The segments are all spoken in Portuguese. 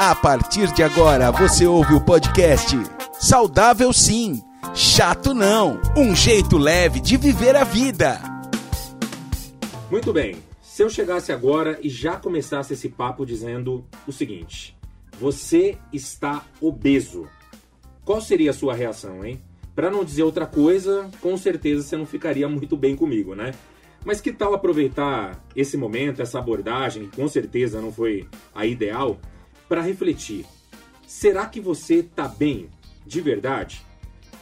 A partir de agora você ouve o podcast Saudável Sim, Chato Não. Um jeito leve de viver a vida. Muito bem. Se eu chegasse agora e já começasse esse papo dizendo o seguinte: Você está obeso. Qual seria a sua reação, hein? Para não dizer outra coisa, com certeza você não ficaria muito bem comigo, né? Mas que tal aproveitar esse momento, essa abordagem, que com certeza não foi a ideal, para refletir. Será que você está bem de verdade?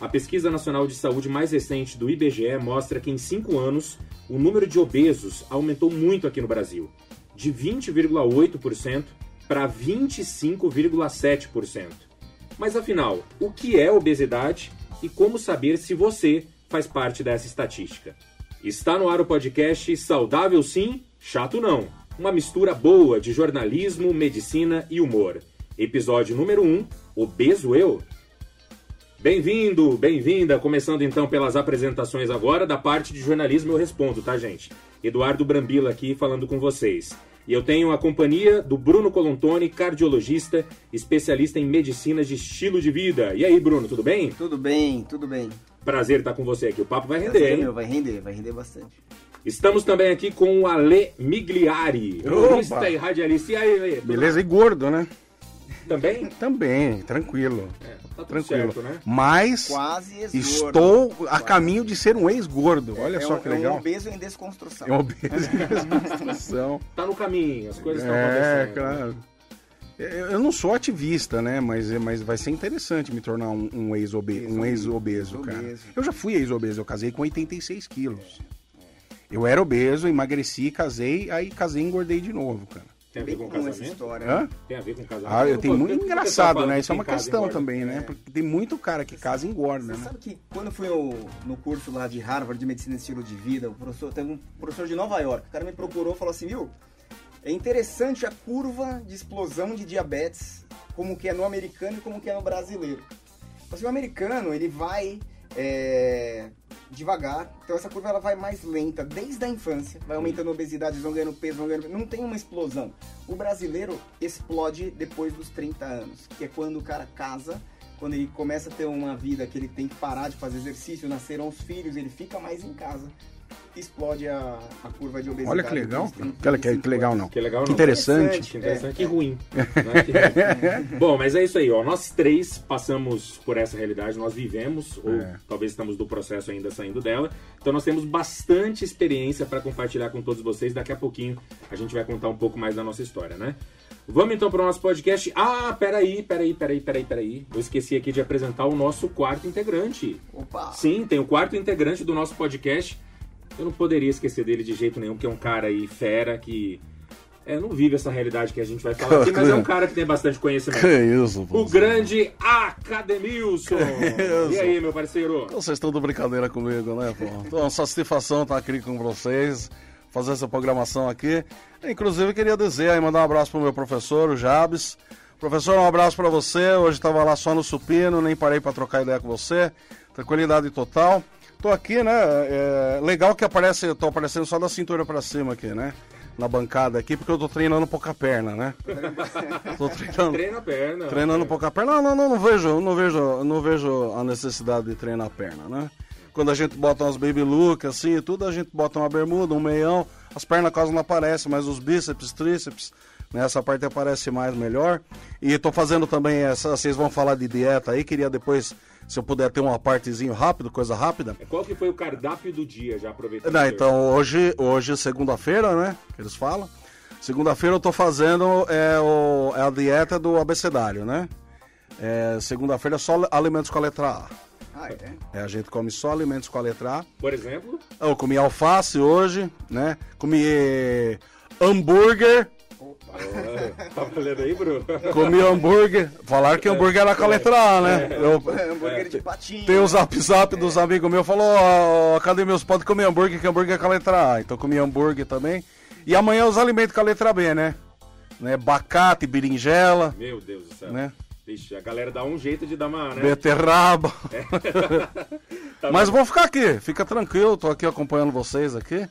A pesquisa nacional de saúde mais recente do IBGE mostra que em 5 anos o número de obesos aumentou muito aqui no Brasil, de 20,8% para 25,7%. Mas afinal, o que é obesidade e como saber se você faz parte dessa estatística? Está no ar o podcast Saudável Sim, Chato Não. Uma mistura boa de jornalismo, medicina e humor. Episódio número 1, Obeso Eu? Bem-vindo, bem-vinda. Começando então pelas apresentações agora da parte de jornalismo eu respondo, tá, gente? Eduardo Brambila aqui falando com vocês. E eu tenho a companhia do Bruno Colontoni, cardiologista, especialista em medicina de estilo de vida. E aí, Bruno, tudo bem? Tudo bem, tudo bem. Prazer estar com você aqui. O papo vai render, Prazer, hein? meu, vai render, vai render bastante. Estamos também aqui com o Ale Migliari, humorista Opa! e radialista. E aí, Ale? Beleza, e gordo, né? Também? Também, tranquilo. É, tá tudo Tranquilo. certo, né? Mas estou a caminho de ser um ex-gordo. Olha é só um, que É um legal. obeso em desconstrução. É um obeso em desconstrução. Tá no caminho, as coisas estão É, acontecendo. claro. Eu eu não sou ativista, né? Mas, mas vai ser interessante me tornar um, um ex-obeso, um ex-obeso, cara. Eu já fui ex-obeso, eu casei com 86 quilos. Eu era obeso, emagreci, casei, aí casei e engordei de novo, cara. Tem a ver Bem com comum essa casamento? história. Hã? né? Tem a ver com casamento? Ah, eu tenho muito engraçado, né? Isso é uma questão também, né? É. Porque tem muito cara que casa e engorda, Você né? sabe que quando eu fui no, no curso lá de Harvard de Medicina e Estilo de Vida, o professor, teve um professor de Nova York, o cara me procurou e falou assim, viu, é interessante a curva de explosão de diabetes, como que é no americano e como que é no brasileiro. Assim, o americano, ele vai é, devagar, então essa curva ela vai mais lenta desde a infância, vai aumentando a obesidade, vão ganhando peso, vão ganhando não tem uma explosão. O brasileiro explode depois dos 30 anos, que é quando o cara casa, quando ele começa a ter uma vida que ele tem que parar de fazer exercício, nasceram os filhos, ele fica mais em casa, explode a, a curva de obesidade. Olha que legal. Olha que, 35 que legal, não. Que legal, Que não? interessante. Que interessante, que ruim. né? Que ruim. Bom, mas é isso aí, ó. Nós três passamos por essa realidade, nós vivemos, ou É. talvez estamos do processo ainda saindo dela. Então nós temos bastante experiência para compartilhar com todos vocês. Daqui a pouquinho a gente vai contar um pouco mais da nossa história, né? Vamos então para o nosso podcast. Ah, peraí, peraí, peraí, peraí, peraí. Eu esqueci aqui de apresentar o nosso quarto integrante. Opa! Sim, tem o quarto integrante do nosso podcast. Eu não poderia esquecer dele de jeito nenhum, porque é um cara aí fera que é, não vive essa realidade que a gente vai falar aqui, mas é um cara que tem bastante conhecimento. isso, O grande Academilson! E aí, meu parceiro? Vocês estão de brincadeira comigo, né, pô? Então, uma satisfação estar aqui com vocês, fazer essa programação aqui. Inclusive, queria dizer aí, mandar um abraço pro meu professor, o Jabes. Professor, um abraço para você. Hoje estava lá só no supino, nem parei para trocar ideia com você. Tranquilidade total. Tô aqui, né? é, legal que aparece, eu tô aparecendo só da cintura para cima aqui, né? Na bancada aqui, porque eu tô treinando pouca perna, né? tô treinando. Treina a perna. Treinando um pouco a perna? Não, não, não, não vejo, não vejo, não vejo a necessidade de treinar a perna, né? Quando a gente bota umas baby look assim e tudo, a gente bota uma bermuda, um meião, as pernas quase não aparecem, mas os bíceps, tríceps, né, essa parte aparece mais melhor. E tô fazendo também essa, vocês vão falar de dieta aí, queria depois, se eu puder ter uma partezinho rápido, coisa rápida. Qual que foi o cardápio do dia, já aproveitando? Não, então hoje, hoje segunda-feira, né? Que eles falam. Segunda-feira eu tô fazendo é, o, é a dieta do abecedário, né? É, segunda-feira é só alimentos com a letra A. Ah, é? É, a gente come só alimentos com a letra A. Por exemplo, Eu comi alface hoje, né? Comi hambúrguer. tá falando aí, Bruno? Comi hambúrguer. Falaram que hambúrguer era com a letra A, né? Eu, É, hambúrguer de patinho. Tem o zap zap dos amigos meus, falou, ó, cadê meus pode comer hambúrguer, que hambúrguer é com a letra A. Então comi hambúrguer também. E amanhã os alimentos com a letra B, né? né? Bacate, berinjela, Meu Deus do céu. né? Vixe, a galera dá um jeito de dar uma, né? Beterraba. Tá Mas bom. vou ficar aqui, fica tranquilo, tô aqui acompanhando vocês aqui,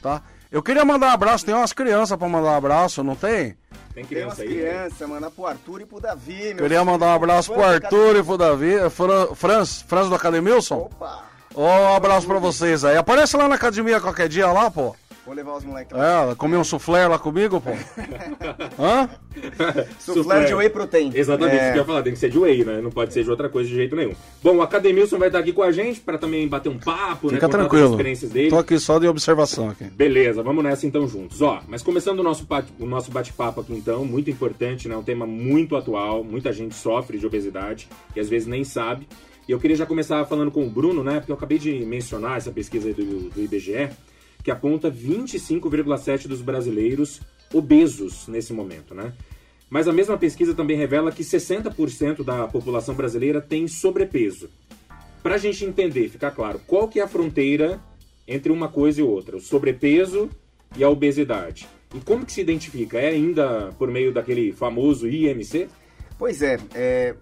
tá? Eu queria mandar um abraço, tem umas crianças pra mandar um abraço, não tem? Tem Tem umas criança aí? crianças, mandar pro Arthur e pro Davi. meu Queria filho. mandar um abraço pro Arthur e pro Davi. Fran, Franz, Franz do Academilson? Opa! Ó, um abraço pra vocês aí. Aparece lá na academia qualquer dia lá, pô. Vou levar os moleques lá. É, comer um soufflé lá comigo, pô. Hã? Soufflé de whey protein. Exatamente, É. isso que eu ia falar, tem que ser de whey, né? Não pode ser de outra coisa de jeito nenhum. Bom, o Academilson vai estar aqui com a gente pra também bater um papo, né? Fica das tranquilo. experiências dele. Tô aqui só de observação aqui. Beleza, vamos nessa então juntos. Ó, mas começando o nosso o nosso bate-papo aqui então, muito importante, né? Um tema muito atual, muita gente sofre de obesidade e às vezes nem sabe. E eu queria já começar falando com o Bruno, né? Porque eu acabei de mencionar essa pesquisa aí do, do IBGE, que aponta 25,7% dos brasileiros obesos nesse momento, né? Mas a mesma pesquisa também revela que 60% da população brasileira tem sobrepeso. Pra gente entender, ficar claro, qual que é a fronteira entre uma coisa e outra, o sobrepeso e a obesidade. E como que se identifica? É ainda por meio daquele famoso IMC? Pois é, é,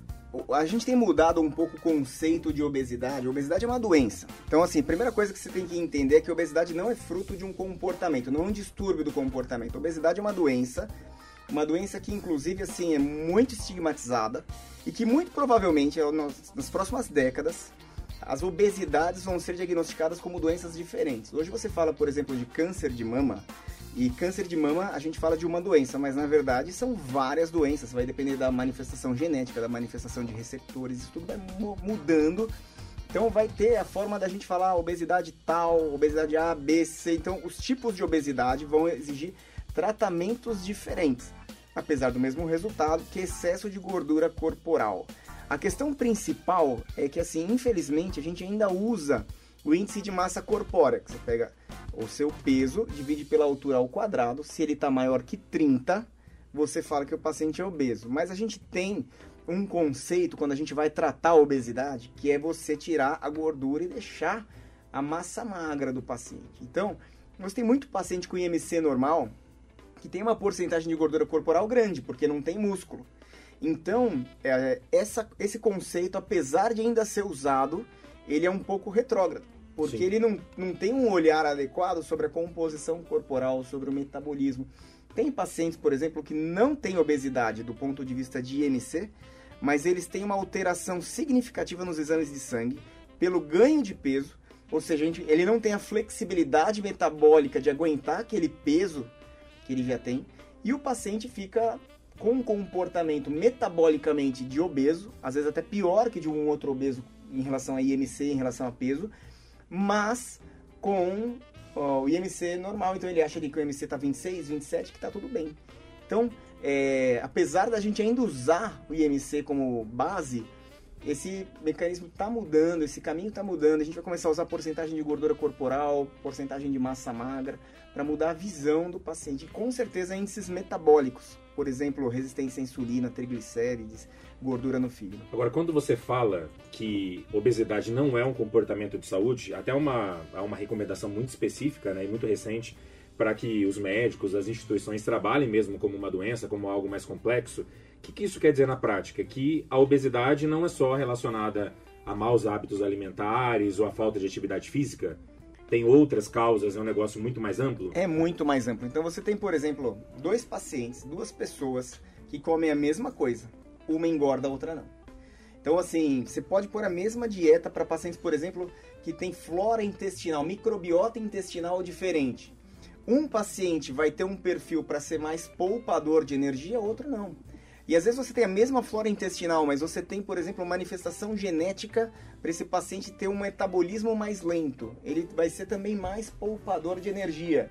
a gente tem mudado um pouco o conceito de obesidade. Obesidade é uma doença. Então, assim, a primeira coisa que você tem que entender é que obesidade não é fruto de um comportamento, não é um distúrbio do comportamento. Obesidade é uma doença, uma doença que, inclusive, assim, é muito estigmatizada e que muito provavelmente, é, nas próximas décadas, as obesidades vão ser diagnosticadas como doenças diferentes. Hoje você fala, por exemplo, de câncer de mama, e câncer de mama, a gente fala de uma doença, mas na verdade são várias doenças. Vai depender da manifestação genética, da manifestação de receptores, isso tudo vai mu- mudando. Então vai ter a forma da gente falar obesidade tal, obesidade A, B, C. Então os tipos de obesidade vão exigir tratamentos diferentes, apesar do mesmo resultado, que excesso de gordura corporal. A questão principal é que, assim, infelizmente, a gente ainda usa o índice de massa corpórea, que você pega o seu peso, divide pela altura ao quadrado, se ele está maior que 30, você fala que o paciente é obeso. Mas a gente tem um conceito quando a gente vai tratar a obesidade, que é você tirar a gordura e deixar a massa magra do paciente. Então, você tem muito paciente com IMC normal que tem uma porcentagem de gordura corporal grande, porque não tem músculo. Então, é, essa, esse conceito, apesar de ainda ser usado, ele é um pouco retrógrado. Porque Sim. ele não, não tem um olhar adequado sobre a composição corporal, sobre o metabolismo. Tem pacientes, por exemplo, que não têm obesidade do ponto de vista de IMC, mas eles têm uma alteração significativa nos exames de sangue pelo ganho de peso, ou seja, gente- ele não tem a flexibilidade metabólica de aguentar aquele peso que ele já tem, e o paciente fica com um comportamento metabolicamente de obeso, às vezes até pior que de um outro obeso em relação a IMC, em relação a peso, mas com ó, o IMC normal, então ele acha ali que o IMC tá 26, 27, que tá tudo bem. Então, é, apesar da gente ainda usar o IMC como base, esse mecanismo está mudando, esse caminho está mudando. A gente vai começar a usar porcentagem de gordura corporal, porcentagem de massa magra, para mudar a visão do paciente. E com certeza índices metabólicos, por exemplo, resistência à insulina, triglicérides, gordura no fígado. Agora, quando você fala que obesidade não é um comportamento de saúde, até uma, há uma recomendação muito específica né, e muito recente para que os médicos, as instituições trabalhem mesmo como uma doença, como algo mais complexo. O que, que isso quer dizer na prática? Que a obesidade não é só relacionada a maus hábitos alimentares ou a falta de atividade física? Tem outras causas, é um negócio muito mais amplo? É muito mais amplo. Então você tem, por exemplo, dois pacientes, duas pessoas que comem a mesma coisa. Uma engorda, a outra não. Então, assim, você pode pôr a mesma dieta para pacientes, por exemplo, que tem flora intestinal, microbiota intestinal diferente. Um paciente vai ter um perfil para ser mais poupador de energia, outro não. E às vezes você tem a mesma flora intestinal, mas você tem, por exemplo, manifestação genética para esse paciente ter um metabolismo mais lento. Ele vai ser também mais poupador de energia.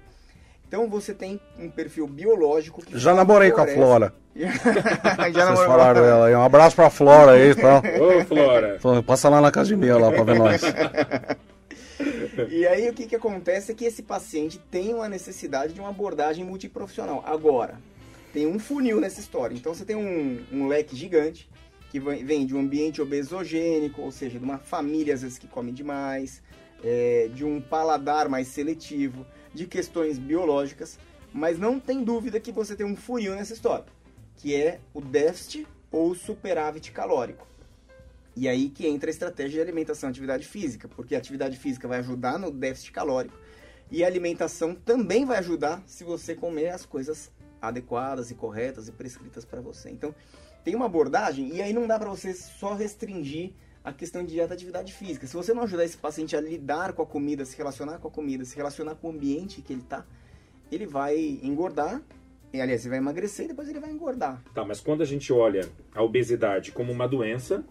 Então você tem um perfil biológico que Já namorei com a Flora. Já Vocês falaram com a- dela aí. Um abraço pra Flora aí e tal. Ô, Flora! Passa lá na academia lá pra ver nós. E aí o que, que acontece é que esse paciente tem uma necessidade de uma abordagem multiprofissional. Agora, tem um funil nessa história. Então você tem um, um leque gigante que vem de um ambiente obesogênico, ou seja, de uma família às vezes que come demais, é, de um paladar mais seletivo, de questões biológicas, mas não tem dúvida que você tem um funil nessa história, que é o déficit ou superávit calórico. E aí que entra a estratégia de alimentação e atividade física, porque a atividade física vai ajudar no déficit calórico e a alimentação também vai ajudar se você comer as coisas adequadas e corretas e prescritas para você. Então, tem uma abordagem e aí não dá para você só restringir a questão de dieta atividade física. Se você não ajudar esse paciente a lidar com a comida, se relacionar com a comida, se relacionar com o ambiente que ele está, ele vai engordar, e, aliás, ele vai emagrecer e depois ele vai engordar. Tá, mas quando a gente olha a obesidade como uma doença,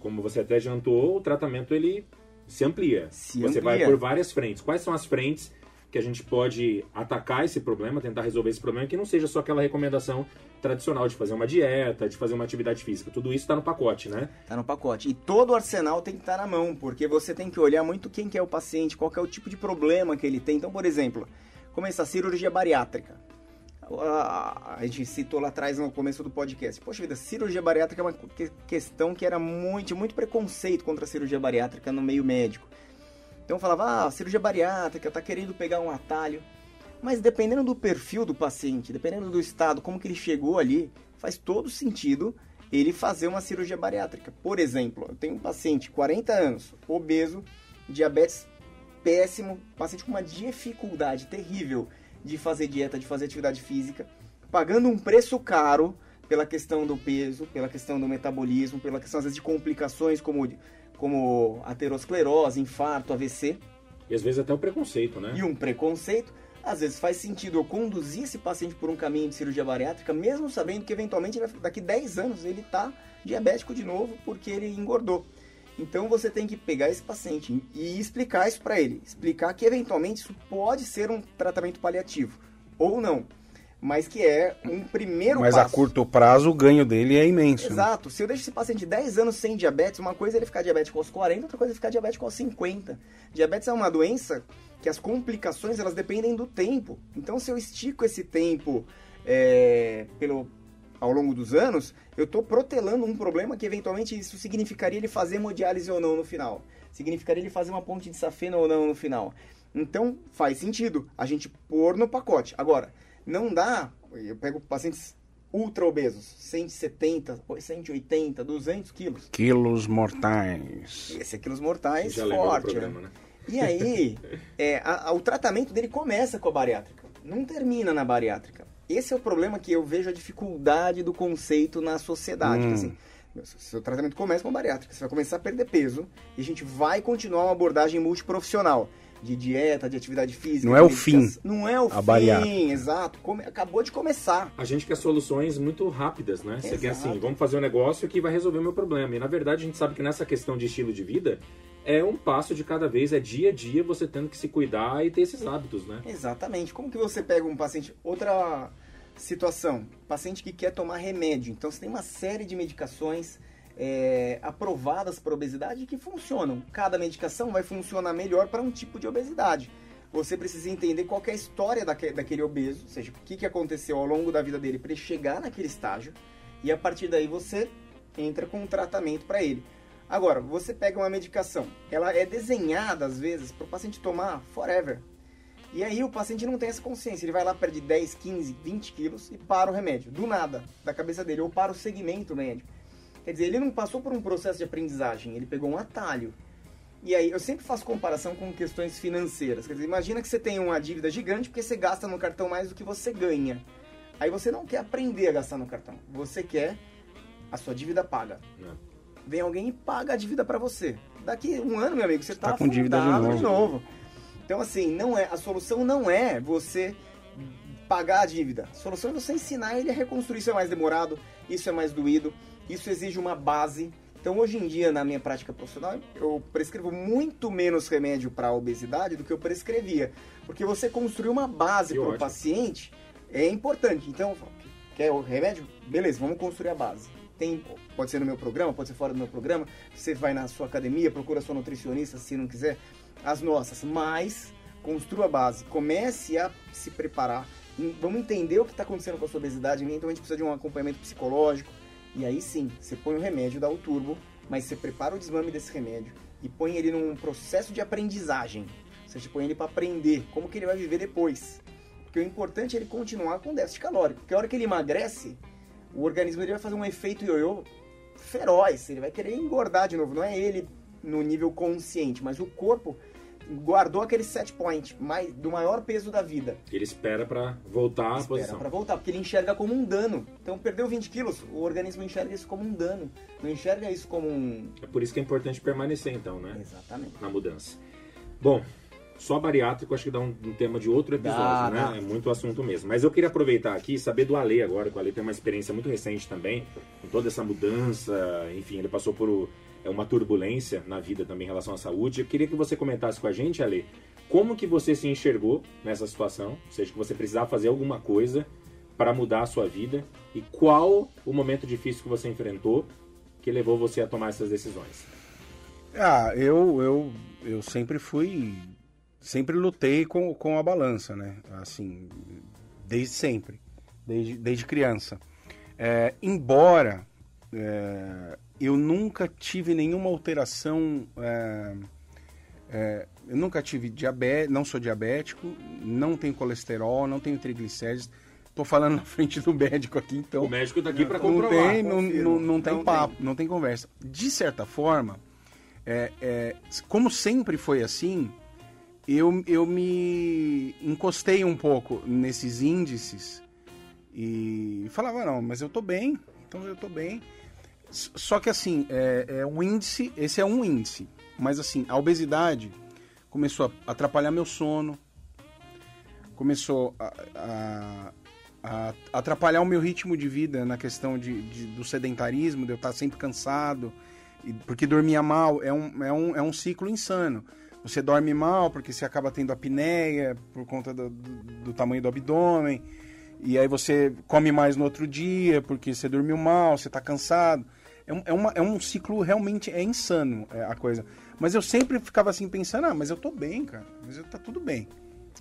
como você até adiantou, o tratamento ele se amplia. Se você amplia. vai por várias frentes. Quais são as frentes que a gente pode atacar esse problema, tentar resolver esse problema, que não seja só aquela recomendação tradicional de fazer uma dieta, de fazer uma atividade física. Tudo isso está no pacote, né? Tá no pacote. E todo o arsenal tem que estar na mão, porque você tem que olhar muito quem que é o paciente, qual é o tipo de problema que ele tem. Então, por exemplo, começar a cirurgia bariátrica. A, gente citou lá atrás no começo do podcast. Poxa vida, cirurgia bariátrica é uma que- questão que era muito, muito preconceito contra a cirurgia bariátrica no meio médico. Então falava, ah, cirurgia bariátrica, tá querendo pegar um atalho. Mas dependendo do perfil do paciente, dependendo do estado, como que ele chegou ali, faz todo sentido ele fazer uma cirurgia bariátrica. Por exemplo, eu tenho um paciente, 40 anos, obeso, diabetes péssimo, paciente com uma dificuldade terrível de fazer dieta, de fazer atividade física, pagando um preço caro pela questão do peso, pela questão do metabolismo, pela questão às vezes de complicações como, como aterosclerose, infarto, AVC E às vezes até o preconceito, né? e um preconceito, às vezes faz sentido eu conduzir esse paciente por um caminho de cirurgia bariátrica, mesmo sabendo que eventualmente daqui 10 anos ele está diabético de novo porque ele engordou. Então você tem que pegar esse paciente e explicar isso para ele, explicar que eventualmente isso pode ser um tratamento paliativo ou não, mas que é um primeiro Mas passo. a curto prazo o ganho dele é imenso. né? Exato. Se eu deixo esse paciente 10 anos sem diabetes, uma coisa é ele ficar diabético aos 40, outra coisa é ele ficar diabético aos 50. Diabetes é uma doença que as complicações elas dependem do tempo. Então, se eu estico esse tempo é, pelo, ao longo dos anos, eu estou protelando um problema que eventualmente isso significaria ele fazer hemodiálise ou não no final. Significaria ele fazer uma ponte de safena ou não no final. Então, faz sentido a gente pôr no pacote. Agora, não dá, eu pego pacientes ultra obesos, 170, 180, 200 quilos. Quilos mortais. Esse é quilos mortais Já forte, né? programa, né? E aí, é, a- a- o tratamento dele começa com a bariátrica, não termina na bariátrica. Esse é o problema que eu vejo a dificuldade do conceito na sociedade. Hum. assim, seu tratamento começa com a bariátrica, você vai começar a perder peso e a gente vai continuar uma abordagem multiprofissional de dieta, de atividade física. Não é o fim. Não é o a fim, bariátrica. exato. Come- acabou de começar. A gente quer soluções muito rápidas, né? Você quer Exato. assim, vamos fazer um negócio que vai resolver o meu problema. E na verdade a gente sabe que nessa questão de estilo de vida é um passo de cada vez, é dia a dia você tendo que se cuidar e ter esses hábitos, né? Exatamente. Como que você pega um paciente. Outra situação, paciente que quer tomar remédio. Então você tem uma série de medicações é, aprovadas para obesidade que funcionam. Cada medicação vai funcionar melhor para um tipo de obesidade. Você precisa entender qual é a história daque- daquele obeso, ou seja, o que, que aconteceu ao longo da vida dele para ele chegar naquele estágio, e a partir daí você entra com um tratamento para ele. Agora, você pega uma medicação, ela é desenhada às vezes para o paciente tomar forever. E aí o paciente não tem essa consciência, ele vai lá, perde 10, 15, 20 quilos e para o remédio, do nada, da cabeça dele, ou para o segmento médico. Quer dizer, ele não passou por um processo de aprendizagem, ele pegou um atalho. E aí, eu sempre faço comparação com questões financeiras. Quer dizer, imagina que você tem uma dívida gigante porque você gasta no cartão mais do que você ganha. Aí você não quer aprender a gastar no cartão, você quer a sua dívida paga. É. Vem alguém e paga a dívida pra você. Daqui um ano, meu amigo, você tá, Tá com dívida de afundado novo. Então, assim, não é a solução não é você pagar a dívida. A solução é você ensinar ele a reconstruir. Isso é mais demorado, isso é mais doído, isso exige uma base. Então, hoje em dia, na minha prática profissional, eu prescrevo muito menos remédio para obesidade do que eu prescrevia. Porque você construir uma base para o paciente é importante. Então, quer o remédio? Beleza, vamos construir a base. Tem, pode ser no meu programa, pode ser fora do meu programa. Você vai na sua academia, procura sua nutricionista, se não quiser, as nossas. Mas construa a base, comece a se preparar. Vamos entender o que está acontecendo com a sua obesidade. Então a gente precisa de um acompanhamento psicológico. E aí sim, você põe o remédio, dá o turbo, mas você prepara o desmame desse remédio e põe ele num processo de aprendizagem. Você põe ele para aprender como que ele vai viver depois. Porque o importante é ele continuar com déficit calórico. Porque a hora que ele emagrece, o organismo dele vai fazer um efeito ioiô feroz. Ele vai querer engordar de novo. Não é ele no nível consciente, mas o corpo guardou aquele set point mais, do maior peso da vida. Ele espera pra voltar à Espera posição. pra voltar, porque ele enxerga como um dano. Então perdeu 20 quilos, o organismo enxerga isso como um dano. Não enxerga isso como um. É por isso que é importante permanecer, então, né? Exatamente. Na mudança. Bom, só bariátrico acho que dá um, um tema de outro episódio, Dá, né? dá. É muito assunto mesmo. Mas eu queria aproveitar aqui e saber do Ale agora, que o Ale tem uma experiência muito recente também, com toda essa mudança, enfim, ele passou por uma turbulência na vida também em relação à saúde. Eu queria que você comentasse com a gente, Ale, como que você se enxergou nessa situação, ou seja, que você precisava fazer alguma coisa para mudar a sua vida e qual o momento difícil que você enfrentou que levou você a tomar essas decisões. Ah, eu, eu, eu sempre fui. Sempre lutei com, com a balança, né? Assim, desde sempre. Desde, desde criança. É, embora é, eu nunca tive nenhuma alteração. é, é, eu nunca tive diabetes, não sou diabético, não tenho colesterol, não tenho triglicérides. Tô falando na frente do médico aqui, então. O médico tá aqui para Não comprovar. tem, não, não, não tem Não papo, não tem conversa. De certa forma, é, é, como sempre foi assim, eu, eu me encostei um pouco nesses índices e falava, não, mas eu tô bem, então eu tô bem. Só que assim, é, é um índice, esse é um índice, mas assim, a obesidade começou a atrapalhar meu sono, começou a, a- a atrapalhar o meu ritmo de vida na questão de, de- do sedentarismo, de eu estar sempre cansado, porque dormia mal é um, é, um, é um ciclo insano. Você dorme mal porque você acaba tendo apneia por conta do- do tamanho do abdômen, e aí você come mais no outro dia porque você dormiu mal, você está cansado. É um, é, uma- é um ciclo realmente é insano é, a coisa. Mas eu sempre ficava assim pensando, ah, mas eu tô bem, cara, mas eu, tá tudo bem.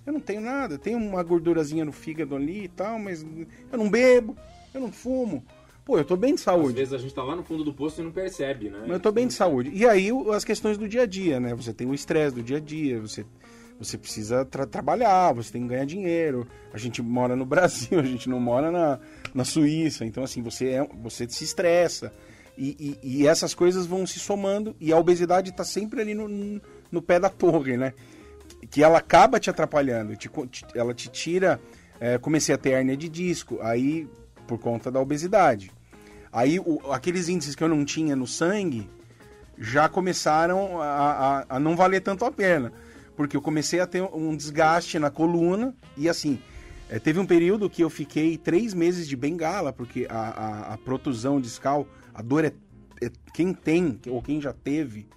Eu não tenho nada, tenho uma gordurazinha no fígado ali e tal, mas eu não bebo, eu não fumo. Pô, eu tô bem de Às saúde. vezes a gente tá lá no fundo do poço e não percebe, né? Mas eu tô bem de saúde. E aí as questões do dia a dia, né? Você tem o estresse do dia a dia, você, você precisa tra- trabalhar, você tem que ganhar dinheiro. A gente mora no Brasil, a gente não mora na, na Suíça. Então, assim, você, é, você se estressa. E, e- e essas coisas vão se somando e a obesidade tá sempre ali no, no pé da torre, né? que ela acaba te atrapalhando, te- ela te tira. é, comecei a ter hérnia de disco, aí por conta da obesidade. Aí o- aqueles índices que eu não tinha no sangue já começaram a, a- a não valer tanto a pena, porque eu comecei a ter um desgaste na coluna e assim. é, teve um período que eu fiquei três meses de bengala, porque a, a, a protusão discal, a dor é, é- Quem tem, ou quem já teve,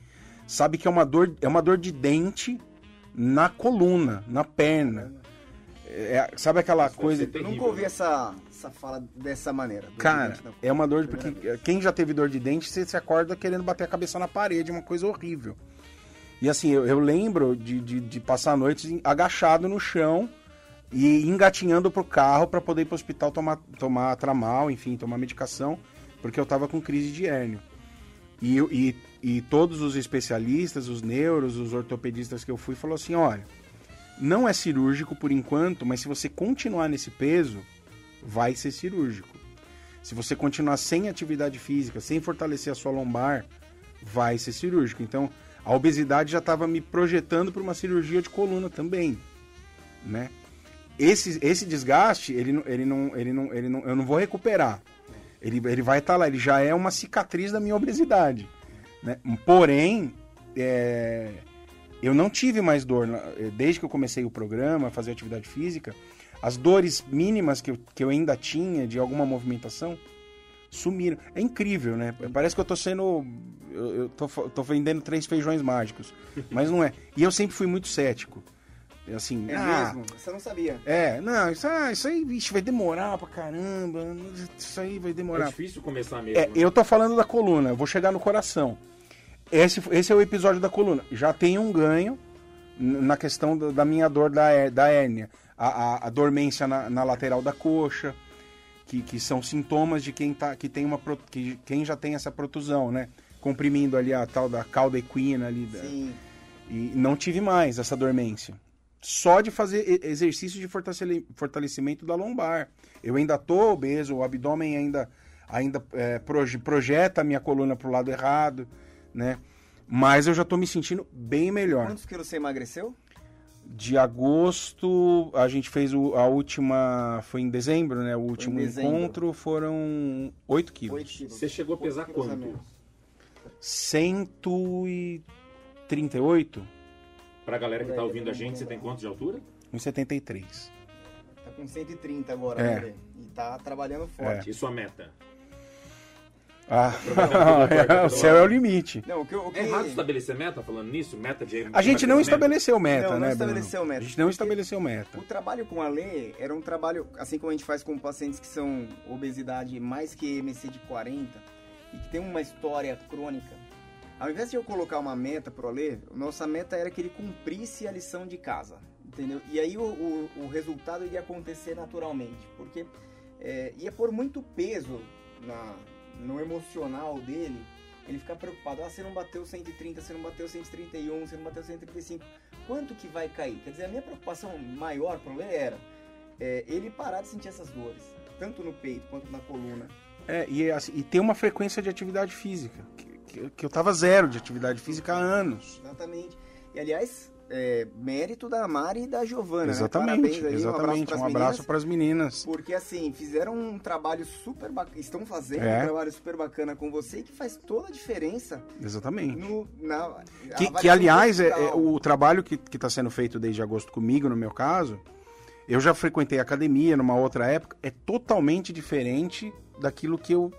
sabe que é uma dor, é uma dor de dente na coluna, na perna. É, sabe aquela deve coisa. terrível, nunca ouvi né? essa, essa fala dessa maneira. Cara, na- é uma dor de. Porque quem já teve dor de dente, você se acorda querendo bater a cabeça na parede, é uma coisa horrível. E assim, eu, eu lembro de, de, de passar noites em- agachado no chão e engatinhando pro carro para poder ir pro hospital tomar, tomar tramal, enfim, tomar medicação, porque eu tava com crise de hérnia. E, e, e todos os especialistas, os neuros, os ortopedistas que eu fui, falou assim: olha, não é cirúrgico por enquanto, mas se você continuar nesse peso, vai ser cirúrgico. Se você continuar sem atividade física, sem fortalecer a sua lombar, vai ser cirúrgico. Então, a obesidade já estava me projetando para uma cirurgia de coluna também, né? Esse, esse desgaste, ele, ele, não, ele, não, ele não, eu não vou recuperar. Ele, ele vai estar lá, ele já é uma cicatriz da minha obesidade. Né? Porém, é, eu não tive mais dor. na- eh, Desde que eu comecei o programa, fazer atividade física, as dores mínimas que eu, que eu ainda tinha de alguma movimentação sumiram. É incrível, né? Parece que eu tô sendo. Eu, eu tô, tô vendendo três feijões mágicos. Mas não é. E eu sempre fui muito cético. Assim, É ah, mesmo? Você não sabia. É, não, isso, ah, isso aí, vixe, vai demorar pra caramba. Isso aí vai É demorar. difícil começar mesmo. É, né? eu tô falando da coluna, eu vou chegar no coração. Esse, esse é o episódio da coluna. Já tem um ganho na questão da, minha dor da, da hérnia. A, a- a dormência na, na lateral da coxa, que, que são sintomas de quem, tá, que tem uma, que, quem já tem essa protusão, né? Comprimindo ali a tal da cauda equina ali. da- Sim. e não tive mais essa dormência. Só de fazer exercício de fortale- fortalecimento da lombar. Eu ainda tô obeso, o abdômen ainda, ainda é, proje- projeta a minha coluna para o lado errado, né? Mas eu já tô me sentindo bem melhor. Quantos quilos você emagreceu? De agosto, a gente fez o- a última. Foi em dezembro, né? O último encontro foram 8 quilos. 8 quilos. Você chegou a pesar quanto? menos. 138, Pra galera que tá ouvindo a não gente, você tem quanto de altura? 173. Tá com 130 agora, É. né? E tá trabalhando forte. E sua meta? Ah, o céu é o limite. Não, o que, o que... É errado estabelecer meta falando nisso? Meta de A gente não estabeleceu meta, Não, não né, estabeleceu Bruno? meta. A gente não estabeleceu meta. O trabalho com a Lê era um trabalho, assim como a gente faz com pacientes que são obesidade mais que MC de 40 e que tem uma história crônica. Ao invés de eu colocar uma meta pro Alê, nossa meta era que ele cumprisse a lição de casa, entendeu? E aí o, o, o resultado iria acontecer naturalmente, porque é, ia pôr muito peso na, no emocional dele, ele ficar preocupado, ah, você não bateu 130, você não bateu 131, você não bateu 135, quanto que vai cair? Quer dizer, a minha preocupação maior pro Lê era é, ele parar de sentir essas dores, tanto no peito quanto na coluna. É, e, assim, e tem uma frequência de atividade física. Que, que, que eu tava zero de atividade física há anos. Exatamente. E aliás, é, mérito da Mari e da Giovana. exatamente, Né? Aí, exatamente. Um abraço para as meninas. Porque assim, fizeram um trabalho super bacana, estão fazendo É. um trabalho super bacana com você que faz toda a diferença Exatamente. no, na Que, que, aliás, é, é o trabalho que está sendo feito desde agosto comigo, no meu caso, eu já frequentei academia numa outra época, é totalmente diferente daquilo que eu,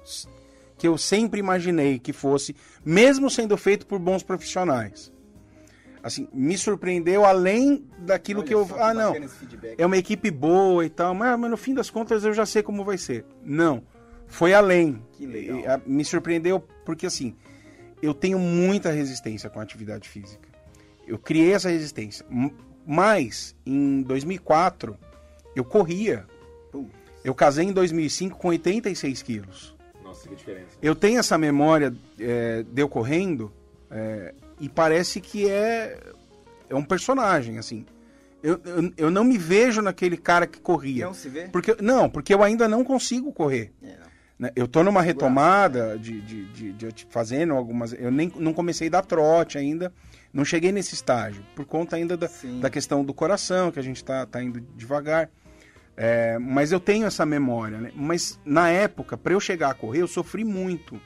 que eu sempre imaginei que fosse, mesmo sendo feito por bons profissionais. Assim, me surpreendeu além daquilo Olha que eu. Ah, não. É uma equipe boa e tal, mas, mas no fim das contas eu já sei como vai ser. Não. Foi além. Me surpreendeu porque, assim, eu tenho muita resistência com a atividade física. Eu criei essa resistência. Mas, em 2004, eu corria. Eu casei em 2005 com 86 quilos. Nossa, que diferença. Eu tenho essa memória é, de eu correndo é, e parece que é, é um personagem, assim. Eu, eu, eu não me vejo naquele cara que corria. Não se vê? Porque, não, porque eu ainda não consigo correr. É, não. né? Eu tô numa retomada de, de, de, de- de fazendo algumas. Eu nem não comecei a dar trote ainda. Não cheguei nesse estágio. Por conta ainda da, Sim. da questão do coração, que a gente tá, tá indo devagar. É, mas eu tenho essa memória, né? Mas na época, para eu chegar a correr, eu sofri muito.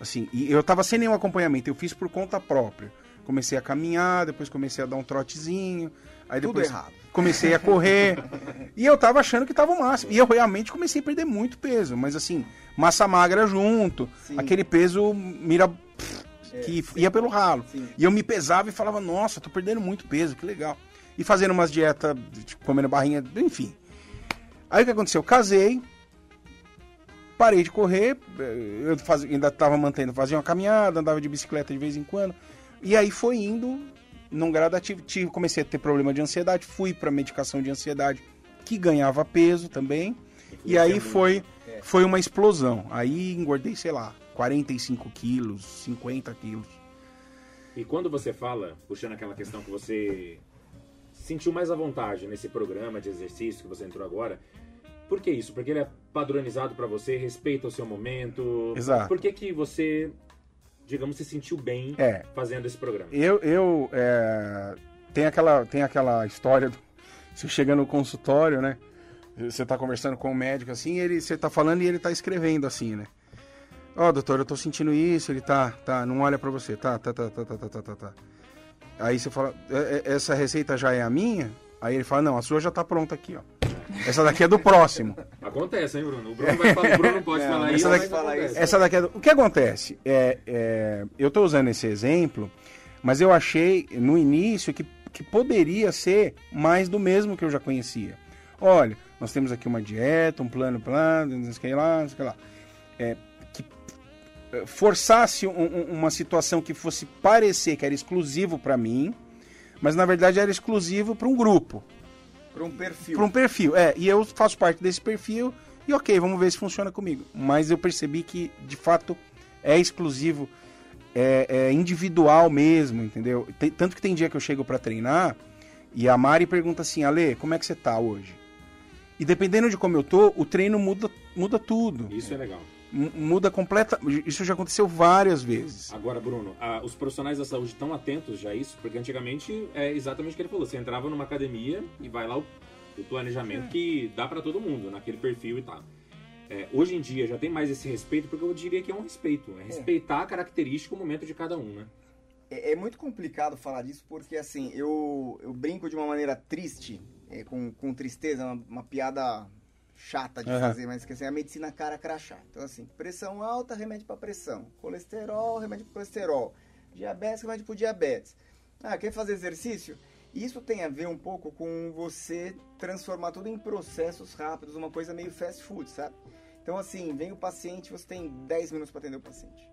Assim, e eu tava sem nenhum acompanhamento, eu fiz por conta própria. Comecei a caminhar, depois comecei a dar um trotezinho. Aí Tudo depois errado. comecei a correr. e eu tava achando que tava o máximo. E eu realmente comecei a perder muito peso. Mas assim, massa magra junto, Sim. aquele peso mira É, que sim. ia pelo ralo. Sim. E eu me pesava e falava, nossa, tô perdendo muito peso, que legal. E fazendo umas dietas, tipo, comendo barrinha, enfim. Aí o que aconteceu? Eu casei, parei de correr, eu faz- ainda tava mantendo, fazia uma caminhada, andava de bicicleta de vez em quando. E aí foi indo num gradativo. Tive, comecei a ter problema de ansiedade, fui pra medicação de ansiedade, que ganhava peso também. E aí Influencia foi, É. foi uma explosão. Aí engordei, sei lá, 45 quilos, 50 quilos. E quando você fala, puxando aquela questão que você sentiu mais à vontade nesse programa de exercício que você entrou agora, por que isso? Porque ele é padronizado pra você, respeita o seu momento. Exato. Por que que você, digamos, se sentiu bem É. fazendo esse programa? Eu, eu é, tem aquela tem aquela história do, você chega no consultório, né? Você tá conversando com o médico assim, ele você tá falando e ele tá escrevendo assim, né? Ó, doutor, eu tô sentindo isso, ele tá, tá, não olha pra você, tá, tá, tá, tá, tá, tá, tá, tá, tá. Aí você fala, "É- é- essa receita já é a minha? Aí ele fala, não, a sua já tá pronta aqui, ó. Essa daqui é do próximo. Acontece, hein, Bruno? O Bruno, vai falar, o Bruno não pode Não, falar essa isso, daqui- mas fala acontece. isso. Essa daqui é do... O que acontece? É, é, eu estou usando esse exemplo, mas eu achei no início que, que poderia ser mais do mesmo que eu já conhecia. Olha, nós temos aqui uma dieta, um plano, plano, não sei o que lá, não sei o que lá. É, forçasse um- um- uma situação que fosse parecer que era exclusivo para mim, mas na verdade era exclusivo para um grupo. Para um perfil. Para um perfil, é. E eu faço parte desse perfil e ok, vamos ver se funciona comigo. Mas eu percebi que, de fato, é exclusivo, é, é individual mesmo, entendeu? Tem- tanto que tem dia que eu chego para treinar e a Mari pergunta assim, Ale, como é que você tá hoje? E dependendo de como eu tô, o treino muda, muda tudo. Isso é legal. Muda completa. Isso já aconteceu várias vezes. Agora, Bruno, ah, os profissionais da saúde estão atentos já a isso? Porque antigamente é exatamente o que ele falou. Você entrava numa academia e vai lá o, o planejamento que dá pra todo mundo, naquele perfil e tal. É, hoje em dia já tem mais esse respeito, porque eu diria que é um respeito. É respeitar a característica, o momento de cada um, né? É, é muito complicado falar disso porque, assim, eu, eu brinco de uma maneira triste, é, com, com tristeza, uma, uma piada chata de Aham. fazer, mas que assim, a medicina cara crachá. Então, assim, pressão alta, remédio para pressão. Colesterol, remédio para colesterol. Diabetes, remédio para diabetes. Ah, quer fazer exercício? Isso tem a ver um pouco com você transformar tudo em processos rápidos, uma coisa meio fast food, sabe? Então, assim, vem o paciente, você tem 10 minutos para atender o paciente.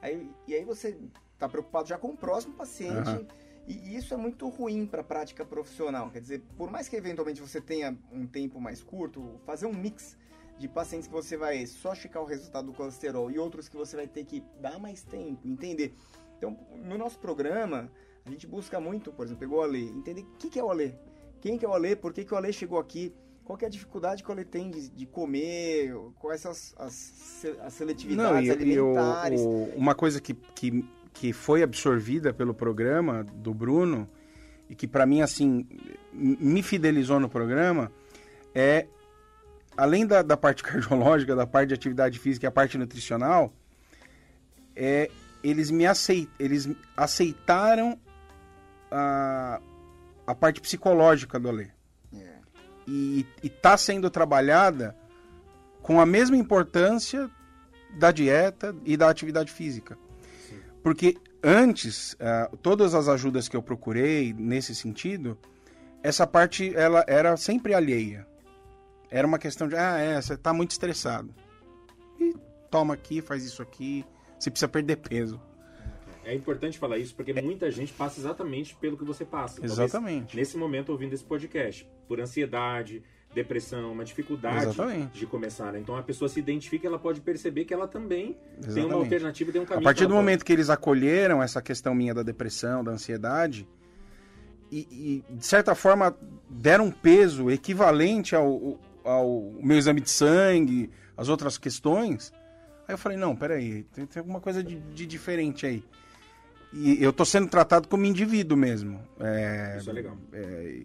Aí, e aí você tá preocupado já com o próximo paciente. Aham. E isso é muito ruim para a prática profissional. Quer dizer, por mais que eventualmente você tenha um tempo mais curto, fazer um mix de pacientes que você vai só checar o resultado do colesterol e outros que você vai ter que dar mais tempo, entender. Então, no nosso programa, a gente busca muito, por exemplo, pegou o Ale, entender o que, que é o Ale, quem que é o Ale, por que, que o Ale chegou aqui, qual é a dificuldade que o Ale tem de, de comer, quais são as, as, as seletividades Não, e, e o- alimentares. o- uma coisa que, que, que foi absorvida pelo programa do Bruno e que pra mim assim me fidelizou no programa é além da, da parte cardiológica, da parte de atividade física e a parte nutricional, é eles me aceit, eles aceitaram a, a parte psicológica do Alê É. e está sendo trabalhada com a mesma importância da dieta e da atividade física. Porque antes, ah, todas as ajudas que eu procurei nesse sentido, essa parte ela era sempre alheia. Era uma questão de, ah, é, você está muito estressado. E toma aqui, faz isso aqui, você precisa perder peso. É importante falar isso porque muita gente passa exatamente pelo que você passa. Talvez Exatamente. nesse momento ouvindo esse podcast, por ansiedade, depressão, uma dificuldade Exatamente. de começar. Né? Então a pessoa se identifica, ela pode perceber que ela também tem uma Exatamente. alternativa, tem um A caminho. partir que do ela momento que eles acolheram essa questão minha da depressão, da ansiedade, e, e, de certa forma deram um peso equivalente ao, ao meu exame de sangue, as outras questões, aí eu falei, não, peraí, tem, tem alguma coisa de, de diferente aí. E eu tô sendo tratado como indivíduo mesmo. É, pode- Isso é legal. é,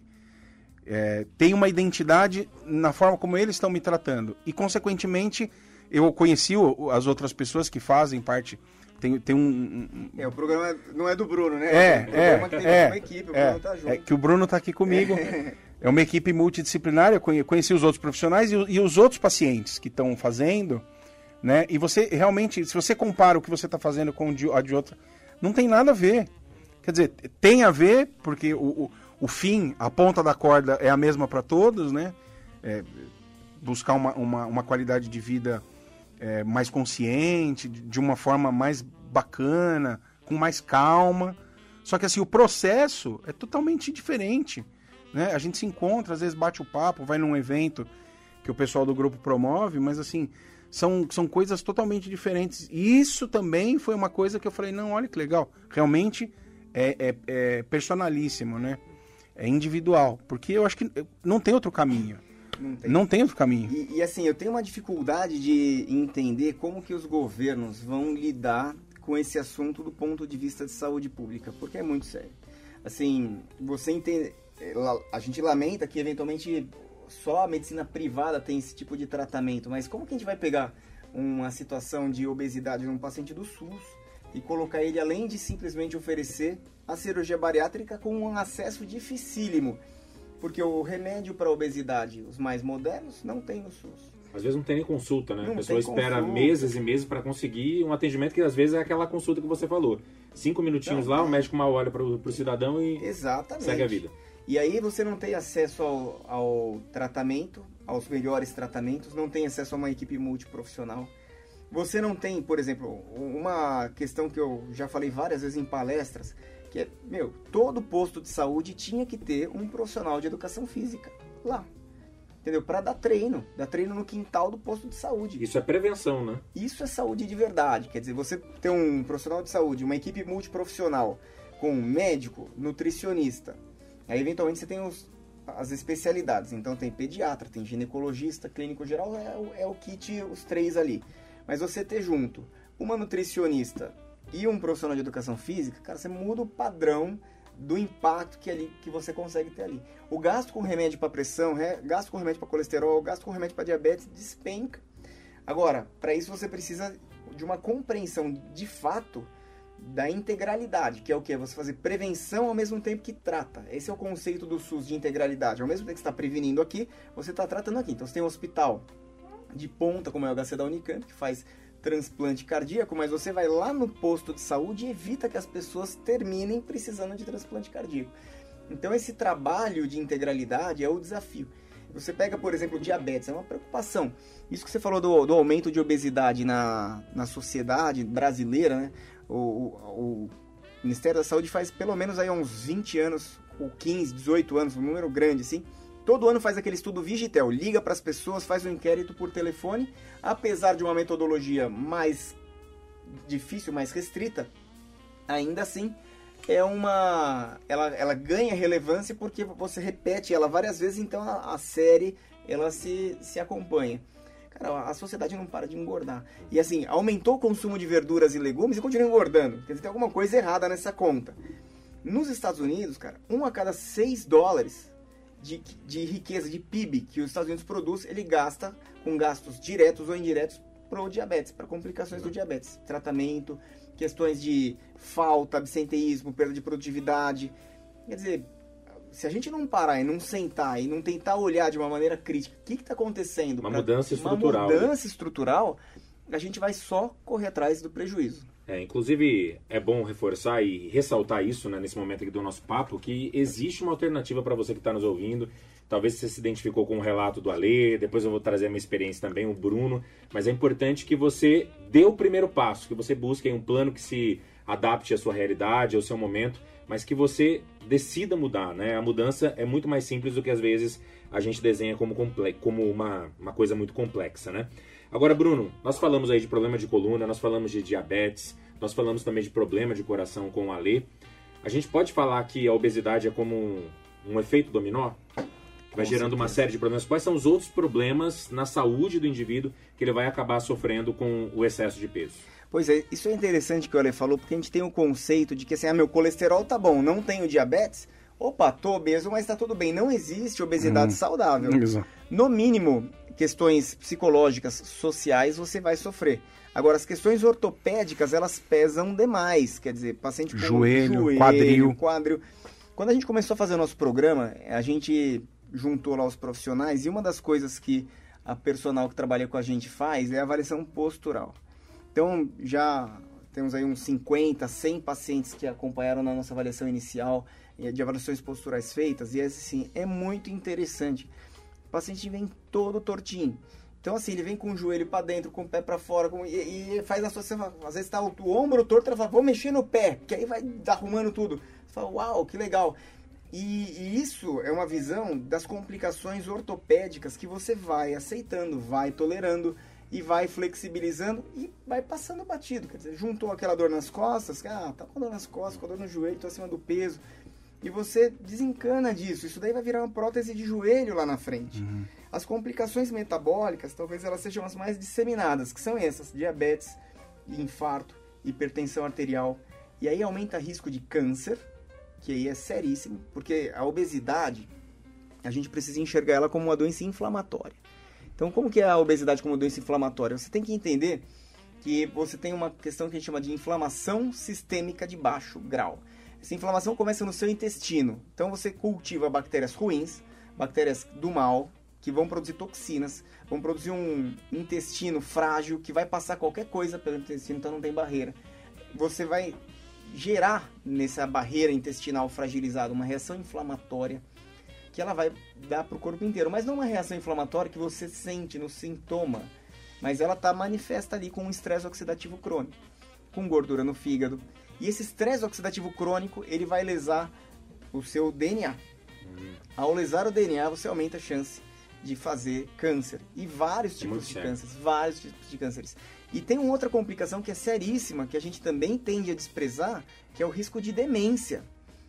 tem uma identidade na forma como eles estão me tratando. E, consequentemente, eu conheci o- as outras pessoas que fazem parte. Tem, tem um. um- É, o programa não é do Bruno, né? É, um programa que tem é, uma equipe, o é, Bruno tá junto. é que o Bruno está aqui comigo. É uma equipe multidisciplinar. Eu conhe- conheci os outros profissionais e, o- e os outros pacientes que estão fazendo. Né? E você realmente, se você compara o que você está fazendo com o de, a de outra, não tem nada a ver. Quer dizer, tem a ver, porque o, o, o fim, a ponta da corda é a mesma para todos, né? É, buscar uma, uma, uma qualidade de vida é, mais consciente, de, uma forma mais bacana, com mais calma. Só que assim, o processo é totalmente diferente. Né? A gente se encontra, às vezes bate o papo, vai num evento que o pessoal do grupo promove, mas assim, são, são coisas totalmente diferentes. E isso também foi uma coisa que eu falei, não, olha que legal. Realmente é, é, é personalíssimo, né? É individual. Porque eu acho que não tem outro caminho. Não tem. Não tem outro caminho. E, e, assim, eu tenho uma dificuldade de entender como que os governos vão lidar com esse assunto do ponto de vista de saúde pública, porque é muito sério. Assim, você entende, la- a gente lamenta que eventualmente só a medicina privada tem esse tipo de tratamento, mas como que a gente vai pegar uma situação de obesidade num paciente do SUS e colocar ele além de simplesmente oferecer a cirurgia bariátrica com um acesso dificílimo? Porque o remédio para obesidade, os mais modernos, não tem no SUS. Às vezes não tem nem consulta, né? Não a pessoa espera consulta. meses e meses para conseguir um atendimento que às vezes é aquela consulta que você falou. Cinco minutinhos Não, lá, é. o médico mal olha pro, pro cidadão e Exatamente. segue a vida. E aí você não tem acesso ao, ao tratamento, aos melhores tratamentos, não tem acesso a uma equipe multiprofissional. Você não tem, por exemplo, uma questão que eu já falei várias vezes em palestras, que é, meu, todo posto de saúde tinha que ter um profissional de educação física lá. Entendeu? Para dar treino, dar treino no quintal do posto de saúde. Isso é prevenção, né? Isso é saúde de verdade. Quer dizer, você ter um profissional de saúde, uma equipe multiprofissional, com médico, nutricionista. Aí, eventualmente, você tem os as especialidades. Então tem pediatra, tem ginecologista, clínico geral, é, é o kit, os três ali. Mas você ter junto uma nutricionista e um profissional de educação física, cara, você muda o padrão do impacto que, ali, que você consegue ter ali. O gasto com remédio para pressão, re- gasto com remédio para colesterol, gasto com remédio para diabetes despenca. Agora, para isso você precisa de uma compreensão de fato da integralidade, que é o que? Você fazer prevenção ao mesmo tempo que trata. Esse é o conceito do SUS de integralidade. Ao mesmo tempo que você está prevenindo aqui, você está tratando aqui. Então você tem um hospital de ponta, como é o HC da Unicamp, que faz transplante cardíaco, mas você vai lá no posto de saúde e evita que as pessoas terminem precisando de transplante cardíaco. Então esse trabalho de integralidade é o desafio. Você pega, por exemplo, diabetes, é uma preocupação. Isso que você falou do, do aumento de obesidade na, na sociedade brasileira, né? O, o, o Ministério da Saúde faz pelo menos aí uns 20 anos, ou 15, 18 anos, um número grande assim. Todo ano faz aquele estudo Vigitel, liga para as pessoas, faz um inquérito por telefone, apesar de uma metodologia mais difícil, mais restrita, ainda assim é uma ela, ela ganha relevância porque você repete ela várias vezes, então a, a série ela se, se acompanha. Cara, a sociedade não para de engordar. E assim, aumentou o consumo de verduras e legumes e continua engordando. Quer dizer, tem alguma coisa errada nessa conta. Nos Estados Unidos, cara, um a cada seis dólares de, de riqueza, de PIB que os Estados Unidos produz, ele gasta com gastos diretos ou indiretos para o diabetes, para complicações do diabetes. Tratamento, questões de falta, absenteísmo, perda de produtividade. Quer dizer, se a gente não parar e não sentar e não tentar olhar de uma maneira crítica o que está acontecendo, Uma pra- mudança estrutural, uma mudança estrutural, a gente vai só correr atrás do prejuízo. É, inclusive, é bom reforçar e ressaltar isso né, nesse momento aqui do nosso papo, que existe uma alternativa para você que está nos ouvindo. Talvez você se identificou com o relato do Alê, depois eu vou trazer a minha experiência também, o Bruno. Mas é importante que você dê o primeiro passo, que você busque um plano que se adapte à sua realidade, ao seu momento, mas que você decida mudar. Né? A mudança é muito mais simples do que às vezes a gente desenha como, como uma, uma coisa muito complexa. Né? Agora, Bruno, nós falamos aí de problema de coluna, nós falamos de diabetes, nós falamos também de problema de coração com o Alê. A gente pode falar que a obesidade é como um, um efeito dominó? Que vai Com gerando uma certeza. série de problemas. Quais são os outros problemas na saúde do indivíduo que ele vai acabar sofrendo com o excesso de peso? Pois é, isso é interessante que o Ale falou, porque a gente tem o conceito de que assim, ah, meu colesterol tá bom, não tenho diabetes. Opa, tô obeso, mas tá tudo bem. Não existe obesidade Hum. saudável. Exato. No mínimo, questões psicológicas, sociais, você vai sofrer. Agora, as questões ortopédicas, elas pesam demais. Quer dizer, paciente com Joelho, quadril. quadril. Quando a gente começou a fazer o nosso programa, a gente juntou lá os profissionais e uma das coisas que a personal que trabalha com a gente faz é a avaliação postural. Então, já temos aí uns 50, 100 pacientes que acompanharam na nossa avaliação inicial eh, de avaliações posturais feitas, e assim, é muito interessante. Paciente vem todo tortinho. Então, assim, ele vem com o joelho para dentro, com o pé para fora, com- e, e faz a sua. Às vezes tá o, o ombro torto, ela fala, vou mexer no pé, que aí vai arrumando tudo. Você fala, uau, que legal. E, e isso é uma visão das complicações ortopédicas que você vai aceitando, vai tolerando e vai flexibilizando e vai passando batido. Quer dizer, juntou aquela dor nas costas, ah, tá com dor nas costas, com dor no joelho, tô acima do peso. E você desencana disso. Isso daí vai virar uma prótese de joelho lá na frente. As complicações metabólicas, talvez elas sejam as mais disseminadas, que são essas: diabetes, infarto, hipertensão arterial. E aí aumenta risco de câncer, que aí é seríssimo, porque a obesidade, a gente precisa enxergar ela como uma doença inflamatória. Então, como que é a obesidade como doença inflamatória? Você tem que entender que você tem uma questão que a gente chama de inflamação sistêmica de baixo grau. Essa inflamação começa no seu intestino. Então, você cultiva bactérias ruins, bactérias do mal, que vão produzir toxinas, vão produzir um intestino frágil que vai passar qualquer coisa pelo intestino, então não tem barreira. Você vai gerar nessa barreira intestinal fragilizada uma reação inflamatória que ela vai dar para o corpo inteiro, mas não uma reação inflamatória que você sente no sintoma, mas ela está manifesta ali com um estresse oxidativo crônico, com gordura no fígado. E esse estresse oxidativo crônico, ele vai lesar o seu DNA. Ao lesar o DNA, você aumenta a chance de fazer câncer. E vários É tipos de sério. cânceres, vários tipos de cânceres. E tem uma outra complicação que é seríssima, que a gente também tende a desprezar, que é o risco de demência.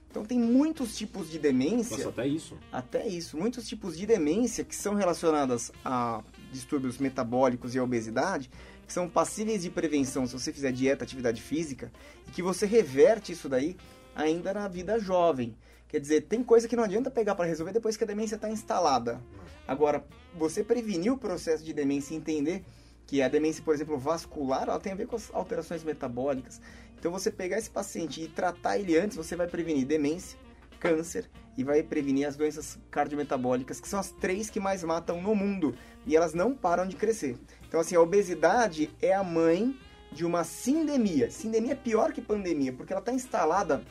Então tem muitos tipos de demência. Nossa, até isso. Até isso, muitos tipos de demência que são relacionadas a distúrbios metabólicos e a obesidade, que são passíveis de prevenção se você fizer dieta, atividade física, e que você reverte isso daí ainda na vida jovem. Quer dizer, tem coisa que não adianta pegar para resolver depois que a demência está instalada. Agora, você prevenir o processo de demência e entender que a demência, por exemplo, vascular, ela tem a ver com as alterações metabólicas. Então, você pegar esse paciente e tratar ele antes, você vai prevenir demência, câncer e vai prevenir as doenças cardiometabólicas, que são as três que mais matam no mundo. E elas não param de crescer. Então, assim, a obesidade é a mãe de uma sindemia. Sindemia é pior que pandemia, porque ela está instalada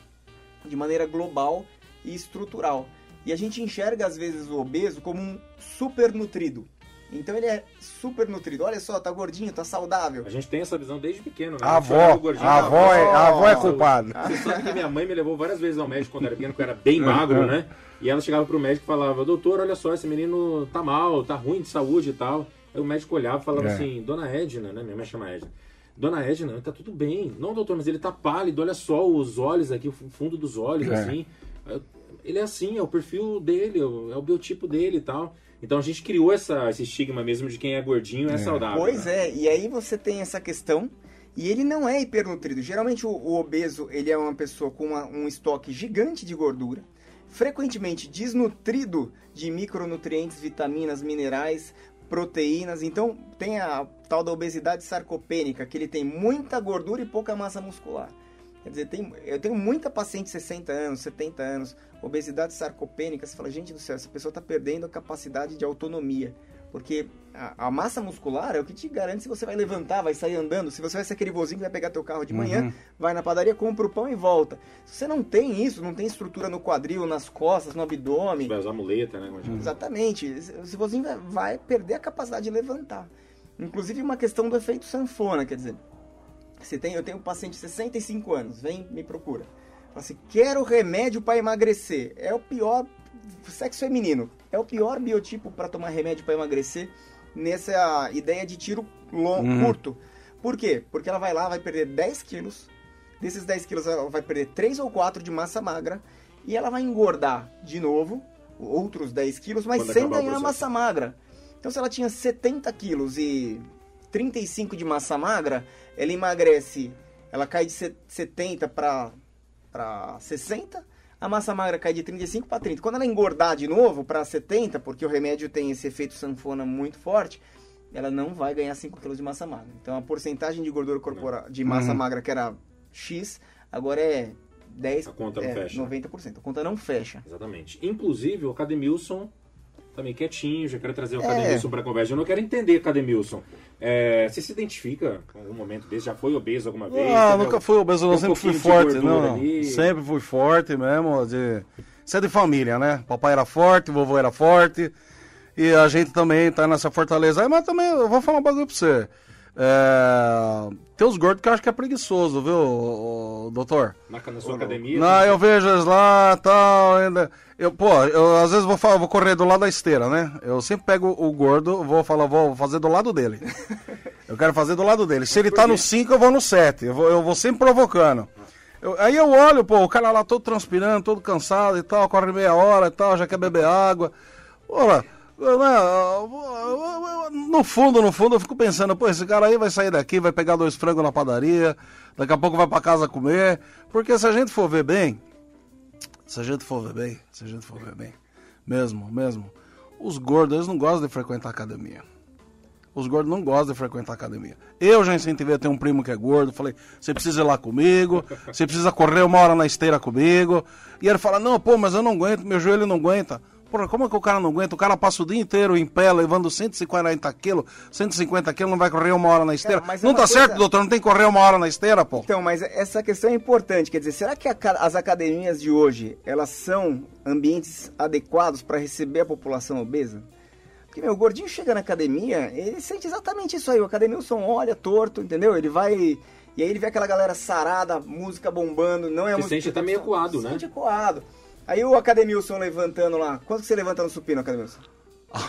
de maneira global e estrutural. E a gente enxerga, às vezes, o obeso como um supernutrido. Então ele é super nutrido. Olha só, tá gordinho, tá saudável. A gente tem essa visão desde pequeno, né? A avó, o gordinho, a "Ah, avó, é, a avó é culpada. Você sabe que minha mãe me levou várias vezes ao médico quando era pequeno, porque eu era bem magro, né? E ela chegava pro médico e falava, doutor, olha só, esse menino tá mal, tá ruim de saúde e tal. Aí o médico olhava e falava É. assim, dona Edna, né? Minha mãe chama Edna. Dona Edna, tá tudo bem. Não, doutor, mas ele tá pálido, olha só os olhos aqui, o fundo dos olhos, É. assim. Ele é assim, é o perfil dele, é o é o biotipo dele e tal. Então a gente criou essa, esse estigma mesmo de quem é gordinho é, saudável. Pois né? é, e aí você tem essa questão. E ele não é hipernutrido. Geralmente o, o obeso ele é uma pessoa com uma- um estoque gigante de gordura, frequentemente desnutrido de micronutrientes, vitaminas, minerais, proteínas. Então tem a tal da obesidade sarcopênica, que ele tem muita gordura e pouca massa muscular. Quer dizer, tem, eu tenho muita paciente de 60 anos, 70 anos, obesidade sarcopênica. Você fala, gente do céu, essa pessoa está perdendo a capacidade de autonomia. Porque a, a massa muscular é o que te garante se você vai levantar, vai sair andando. Se você vai ser aquele vozinho que vai pegar teu carro de manhã, Uhum. vai na padaria, compra o pão e volta. Se você não tem isso, não tem estrutura no quadril, nas costas, no abdômen, Vai usar muleta, né? como a gente fala. Exatamente. Esse vozinho vai- vai perder a capacidade de levantar. Inclusive uma questão do efeito sanfona, quer dizer, você tem, eu tenho um paciente de 65 anos, vem me procura. Fala assim, quero remédio para emagrecer. É o pior sexo feminino. É o pior biotipo para tomar remédio para emagrecer nessa ideia de tiro longo, Uhum. curto. Por quê? Porque ela vai lá, vai perder 10 quilos. Desses 10 quilos ela vai perder 3 ou 4 de massa magra. E ela vai engordar de novo, outros 10 quilos, mas Quando sem ganhar massa magra. Então se ela tinha 70 quilos e 35 de massa magra, ela emagrece, ela cai de se- 70 para 60, a massa magra cai de 35 para 30. Quando ela engordar de novo para 70, porque o remédio tem esse efeito sanfona muito forte, ela não vai ganhar 5 quilos de massa magra. Então a porcentagem de gordura corporal, de massa Uhum. magra que era X, agora é 10, A conta não é, fecha. 90%. A conta não fecha. Exatamente. Inclusive, o Cademilson também quietinho, já quero trazer o É. Cademilson para conversa. Eu não quero entender, Cademilson. É, você se identifica com algum momento desse? Já foi obeso alguma vez? Ah, nunca fui obeso, não. um Sempre fui forte. Não, ali? sempre fui forte mesmo. De... Isso é de família, né? Papai era forte, vovô era forte. E a gente também tá nessa fortaleza. Mas também, eu vou falar um bagulho pra você. É... Tem uns gordos que eu acho que é preguiçoso, viu, doutor? Na, na sua academia? Não, eu vejo eles lá tal, ainda. Eu, pô, eu às vezes vou, fa- vou correr do lado da esteira, né? Eu sempre pego o gordo, vou falar, vou fazer do lado dele. Eu quero fazer do lado dele. Se ele tá no 5, eu vou no 7. Eu vou, eu vou sempre provocando. Eu- aí eu olho, pô, o cara lá todo transpirando, todo cansado e tal, corre meia hora e tal, já quer beber água. Né, eu- eu- no fundo, no fundo, eu fico pensando, pô, esse cara aí vai sair daqui, vai pegar dois frangos na padaria, daqui a pouco vai pra casa comer. Porque se a gente for ver bem, se a gente for ver bem, se a gente for ver bem, mesmo, mesmo, os gordos, eles não gostam de frequentar academia. Os gordos não gostam de frequentar academia. Eu já incentivei a ter um primo que é gordo, falei, você precisa ir lá comigo, você precisa correr uma hora na esteira comigo. E ele fala, não, pô, mas eu não aguento, meu joelho não aguenta. Porra, como é que o cara não aguenta? O cara passa o dia inteiro em pé, levando 140 quilos, 150 quilos, não vai correr uma hora na esteira. Cara, mas é não uma tá coisa- certo, doutor? Não tem que correr uma hora na esteira, pô? Então, mas essa questão é importante. Quer dizer, será que a as academias de hoje, elas são ambientes adequados para receber a população obesa? Porque, meu, o gordinho chega na academia, ele sente exatamente isso aí. O academilson olha torto, entendeu? Ele vai... E aí ele vê aquela galera sarada, música bombando, não é Se música... sente até meio coado, se né? sente coado. Aí o academilson levantando lá. Quanto que você levanta no supino, academilson?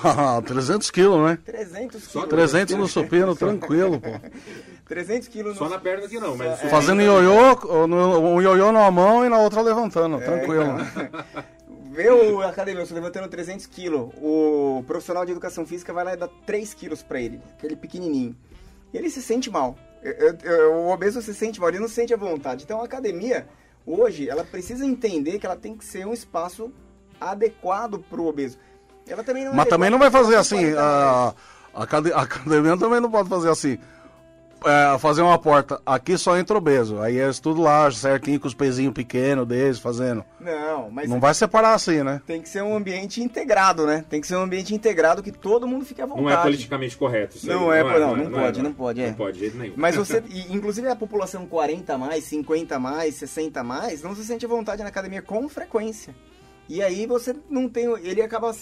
Ah, 300 quilos, né? 300 Só quilos. 300 no supino, tranquilo, pô. 300 quilos Só no- na perna aqui não, mas... Só- é, Fazendo ioiô, um ioiô numa mão e na outra levantando, É, tranquilo. então. Vê o estou levantando 300 quilos. O profissional de educação física vai lá e dá 3 quilos pra ele, aquele pequenininho. E ele se sente mal. Eu- eu- eu- o obeso se sente mal, ele não sente a vontade. Então a academia, hoje, ela precisa entender que ela tem que ser um espaço adequado pro obeso. Ela também não é Mas também não vai fazer assim, 40 a, a academia também não pode fazer assim. É, fazer uma porta, aqui só entra obeso. Aí eles tudo lá, certinho, com os pezinhos pequenos deles, fazendo. Não, mas Não vai separar assim, né? tem que ser um ambiente integrado, né? Tem que ser um ambiente integrado que todo mundo fique à vontade. Não é politicamente correto isso aí. Não é, não, não pode, não pode, é. Não pode, de jeito nenhum. Mas você, e, inclusive a população 40 a mais, 50 a mais, 60 a mais, não se sente à vontade na academia com frequência. E aí você não tem, ele acaba,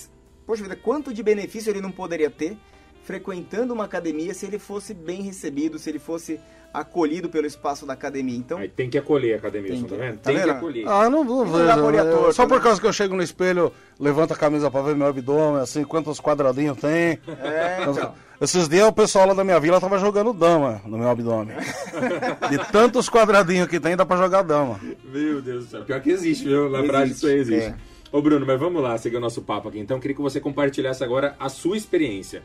poxa vida, quanto de benefício ele não poderia ter frequentando uma academia se ele fosse bem recebido, se ele fosse acolhido pelo espaço da academia. Então, Aí tem que acolher a academia, Tem tá que- vendo? tá tem que vendo? acolher. Ah, não, não Não dá pra olhar vejo. torto, Só por né? causa que eu chego no espelho, levanto a camisa pra ver meu abdômen, assim, quantos quadradinhos tem. é, então, Esses dias o pessoal lá da minha vila tava jogando dama no meu abdômen. De tantos quadradinhos que tem, dá pra jogar dama. Meu Deus do céu. Pior que existe, viu? Prática isso aí existe. é. Ô Bruno, mas vamos lá seguir o nosso papo aqui. Então, eu queria que você compartilhasse agora a sua experiência.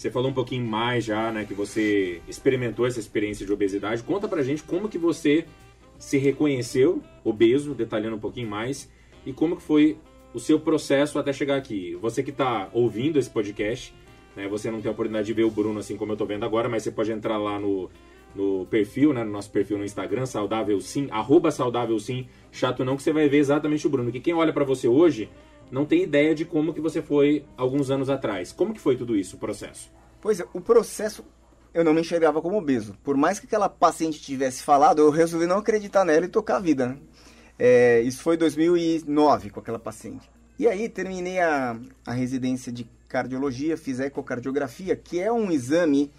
Você falou um pouquinho mais já, né, que você experimentou essa experiência de obesidade. Conta pra gente como que você se reconheceu obeso, detalhando um pouquinho mais, e como que foi o seu processo até chegar aqui. Você que tá ouvindo esse podcast, né, você não tem a oportunidade de ver o Bruno assim como eu tô vendo agora, mas você pode entrar lá no, no perfil, né, no nosso perfil no Instagram, saudável sim, arroba saudável sim, chato não, que você vai ver exatamente o Bruno. Que quem olha pra você hoje não tem ideia de como que você foi alguns anos atrás. Como que foi tudo isso, o processo? Pois é, o processo eu não me enxergava como obeso. Por mais que aquela paciente tivesse falado, eu resolvi não acreditar nela e tocar a vida. Né? É, isso foi em 2009 com aquela paciente. E aí terminei a, a residência de cardiologia, fiz a ecocardiografia, que é um exame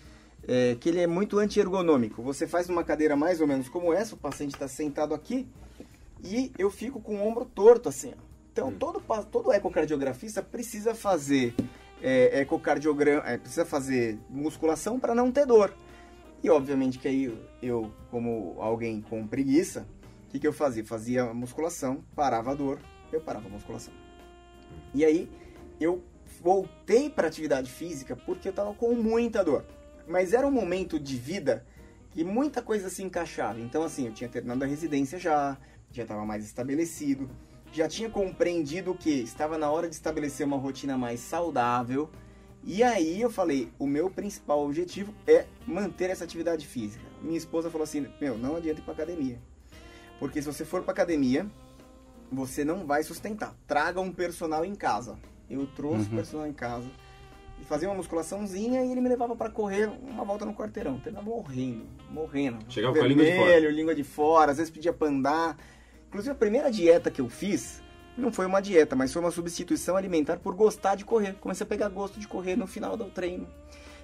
é, que ele é muito anti-ergonômico. Você faz numa cadeira mais ou menos como essa, o paciente está sentado aqui e eu fico com o ombro torto assim. ó. Então todo, pa- todo ecocardiografista precisa fazer é, ecocardiograma, é, precisa fazer musculação para não ter dor. E obviamente que aí eu, como alguém com preguiça, o que, que eu fazia? Fazia musculação, parava a dor, eu parava a musculação. E aí eu voltei para atividade física porque eu estava com muita dor. Mas era um momento de vida que muita coisa se encaixava. Então assim, eu tinha terminado a residência já, já estava mais estabelecido, já tinha compreendido que estava na hora de estabelecer uma rotina mais saudável. E aí eu falei, o meu principal objetivo é manter essa atividade física. Minha esposa falou assim, meu, não adianta ir para academia. Porque se você for para academia, você não vai sustentar. Traga um personal em casa. Eu trouxe o personal em casa e fazia uma musculaçãozinha e ele me levava para correr uma volta no quarteirão. Terminava morrendo, morrendo. Chegava com a língua de fora. Vermelho, língua de fora, às vezes pedia pra andar. Inclusive a primeira dieta que eu fiz não foi uma dieta, mas foi uma substituição alimentar por gostar de correr. Comecei a pegar gosto de correr no final do treino.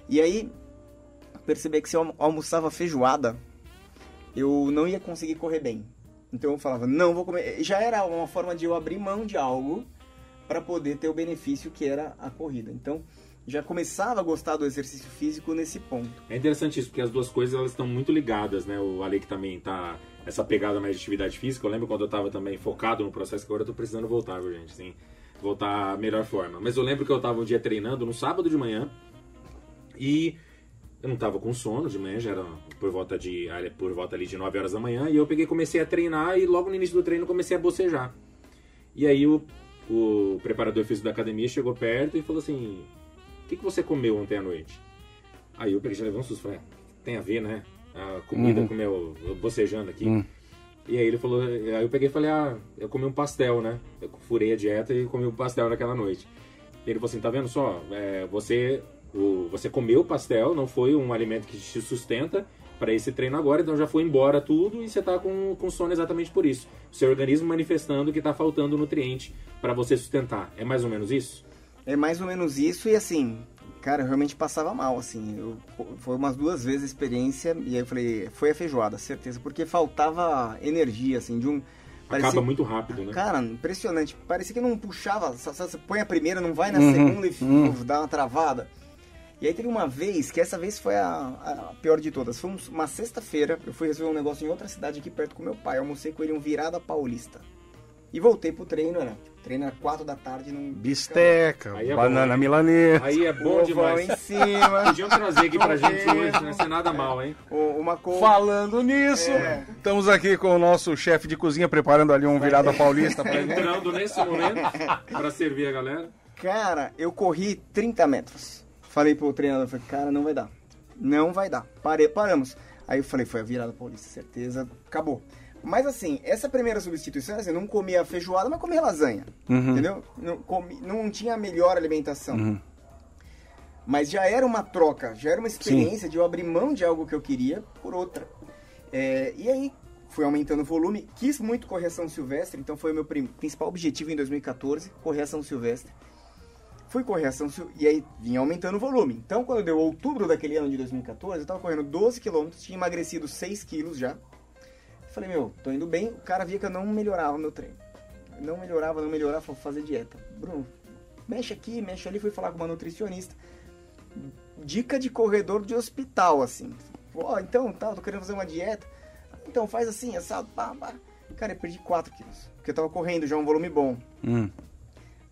E aí percebi que se eu almo- almoçava feijoada, eu não ia conseguir correr bem. Então eu falava, não vou comer. Já era uma forma de eu abrir mão de algo para poder ter o benefício que era a corrida. Então já começava a gostar do exercício físico nesse ponto. É interessante isso, porque as duas coisas elas estão muito ligadas, né? O Ale que também tá essa pegada mais de atividade física. Eu lembro quando eu tava também focado no processo, que agora eu tô precisando voltar, viu, gente? Assim, voltar à melhor forma. Mas eu lembro que eu tava um dia treinando no sábado de manhã e eu não tava com sono de manhã, já era por volta de por volta ali de 9 horas da manhã, e eu peguei comecei a treinar e logo no início do treino comecei a bocejar. E aí o, o preparador físico da academia chegou perto e falou assim: "O que, que você comeu ontem à noite?" Aí eu peguei já levei um susto, falei, "Ah, tem a ver, né? A comida Uhum. com o meu eu bocejando aqui. Hum. E aí ele falou, aí eu peguei e falei, ah, eu comi um pastel, né? Eu furei a dieta e comi um pastel naquela noite. E ele falou assim, tá vendo só? É, você, o, você comeu o pastel, não foi um alimento que te sustenta para esse treino agora, então já foi embora tudo e você tá com, com sono exatamente por isso. O seu organismo manifestando que tá faltando nutriente para você sustentar. É mais ou menos isso? É mais ou menos isso e assim, cara, eu realmente passava mal, assim. Eu, foi umas duas vezes a experiência e aí eu falei, foi a feijoada, certeza, porque faltava energia, assim, de um. Acaba muito rápido, né? Cara, impressionante. Parecia que não puxava. só- só Você põe a primeira, não vai na Uhum, segunda e uhum. uf, dá uma travada. E aí teve uma vez, que essa vez foi a, a pior de todas. Foi um- uma sexta-feira, eu fui resolver um negócio em outra cidade aqui perto com meu pai. Eu almocei com ele um virada paulista. E voltei pro treino, era. O treino era 4 da tarde num. Bisteca, Aí é bom, banana hein? milanesa. Aí é bom demais. em cima. Podiam trazer aqui pra gente hoje, não ia ser nada mal, hein? o- uma cor. Falando nisso, É. estamos aqui com o nosso chefe de cozinha preparando ali um virada paulista pra gente. Entrando nesse momento pra servir a galera. Cara, eu corri 30 metros. Falei pro treinador, falei, cara, não vai dar. Não vai dar. Parei, paramos. Aí eu falei, foi a virada paulista, certeza, acabou. Mas assim, essa primeira substituição, assim, eu não comia feijoada, mas comia lasanha. Uhum. Entendeu? Não, comi- não tinha a melhor alimentação. Mas já era uma troca, já era uma experiência de eu abrir mão de algo que eu queria por outra. É, e aí fui aumentando o volume, quis muito correção silvestre, então foi o meu principal objetivo em 2014, correção silvestre. Fui correção silvestre, e aí vinha aumentando o volume. Então quando deu outubro daquele ano de 2014, eu tava correndo 12 km, tinha emagrecido 6 quilos já. Falei, meu, tô indo bem, o cara via que eu não melhorava meu treino. Não melhorava, não melhorava, falou, fazer dieta. Bruno, mexe aqui, mexe ali, fui falar com uma nutricionista dica de corredor de hospital, assim. Ó, então, tá, tô querendo fazer uma dieta. Então, faz assim, assado, pá, pá. Cara, eu perdi 4 quilos. Porque eu tava correndo já um volume bom. Hum.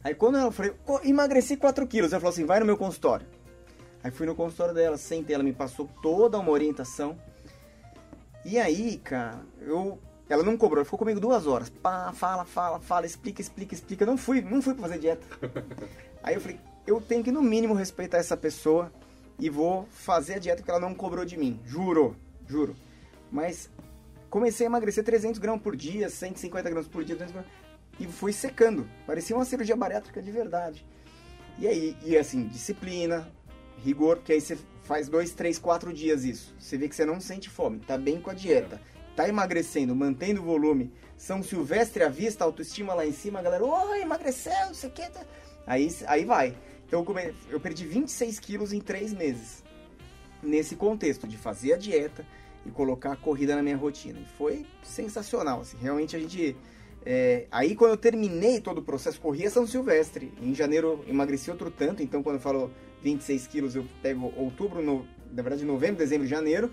Aí quando falei, "Co- emagreci 4 quilos, ela falou assim, vai no meu consultório. Aí fui no consultório dela, sentei, ela me passou toda uma orientação. E aí, cara, eu. Ela não cobrou, ela ficou comigo duas horas. Pá, fala, fala, fala, explica, explica, explica. Eu não fui, não fui pra fazer dieta. Aí eu falei, eu tenho que no mínimo respeitar essa pessoa e vou fazer a dieta que ela não cobrou de mim. Juro, juro. Mas comecei a emagrecer 300 gramas por dia, 150 gramas por dia, 200 gramas, e fui secando. Parecia uma cirurgia bariátrica de verdade. E aí, e assim, disciplina, rigor, que aí você faz dois, três, quatro dias isso. Você vê que você não sente fome, tá bem com a dieta, tá emagrecendo, mantendo o volume, São Silvestre à vista, autoestima lá em cima, a galera, oh, emagreceu, não sei o que. tá." Aí, aí vai. Então eu, come- eu perdi 26 quilos em três meses. Nesse contexto de fazer a dieta e colocar a corrida na minha rotina. E foi sensacional, assim. Realmente a gente... é, aí quando eu terminei todo o processo, corri a São Silvestre. Em janeiro emagreci outro tanto, então quando eu falo 26 quilos, eu pego outubro, no, na verdade novembro, dezembro, janeiro.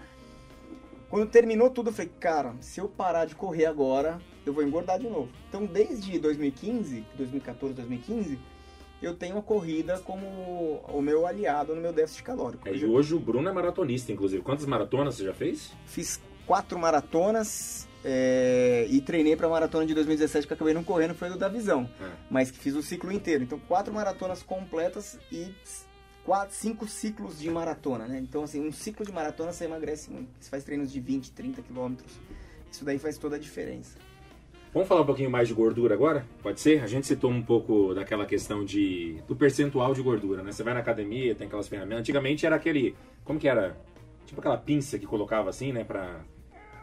Quando terminou tudo, eu falei, cara, se eu parar de correr agora, eu vou engordar de novo. Então desde 2015, 2014, 2015, eu tenho a corrida como o meu aliado no meu déficit calórico. É, e hoje o Bruno é maratonista, inclusive. Quantas maratonas você já fez? Fiz quatro maratonas é, e treinei para a maratona de 2017 que eu acabei não correndo, foi do da Visão. É. Mas que fiz o ciclo inteiro. Então, quatro maratonas completas e quatro, cinco ciclos de maratona, né? Então, assim, um ciclo de maratona você emagrece muito. Você faz treinos de 20, 30 quilômetros. Isso daí faz toda a diferença. Vamos falar um pouquinho mais de gordura agora? Pode ser? A gente citou um pouco daquela questão de do percentual de gordura, né? Você vai na academia, tem aquelas ferramentas. Antigamente era aquele, como que era? Tipo aquela pinça que colocava assim, né, pra,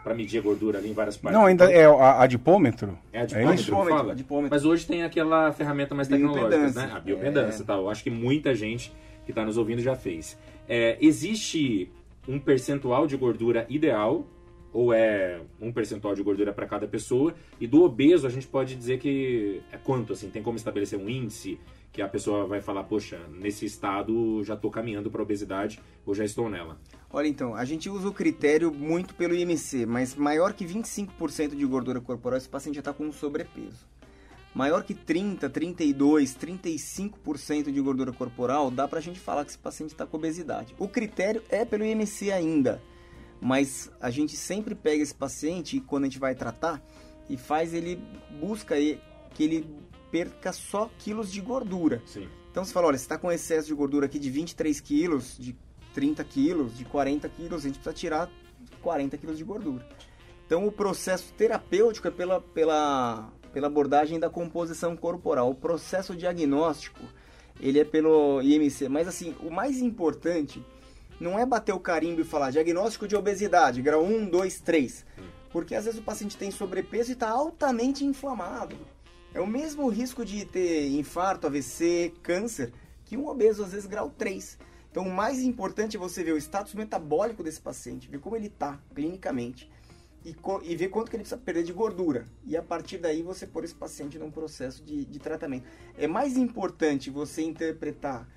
pra medir a gordura ali em várias partes. Não, ainda é a, adipômetro. É a É dipômetro, isso? que fala? Dipômetro, dipômetro. Mas hoje tem aquela ferramenta mais tecnológica, né? A biopedância, É. tá? Eu acho que muita gente que está nos ouvindo já fez. É, existe um percentual de gordura ideal ou é um percentual de gordura para cada pessoa? E do obeso a gente pode dizer que é quanto assim? Tem como estabelecer um índice que a pessoa vai falar, poxa, nesse estado já estou caminhando para obesidade ou já estou nela. Olha, então, a gente usa o critério muito pelo IMC, mas maior que 25% de gordura corporal, esse paciente já está com sobrepeso. Maior que 30, 32, 35% de gordura corporal, dá pra gente falar que esse paciente está com obesidade. O critério é pelo IMC ainda, mas a gente sempre pega esse paciente e quando a gente vai tratar e faz ele busca que ele perca só quilos de gordura. Sim. Então você fala, olha, você está com excesso de gordura aqui de 23 quilos, de 30 quilos, de 40 quilos, a gente precisa tirar 40 quilos de gordura. Então o processo terapêutico é pela, pela, pela abordagem da composição corporal. O processo diagnóstico, ele é pelo IMC. Mas assim, o mais importante não é bater o carimbo e falar diagnóstico de obesidade, grau 1, 2, 3. Porque às vezes o paciente tem sobrepeso e está altamente inflamado. É o mesmo risco de ter infarto, AVC, câncer, que um obeso, às vezes, grau 3. Então, o mais importante é você ver o status metabólico desse paciente, ver como ele está clinicamente e, e ver quanto que ele precisa perder de gordura. E a partir daí você pôr esse paciente num processo de, de tratamento. É mais importante você interpretar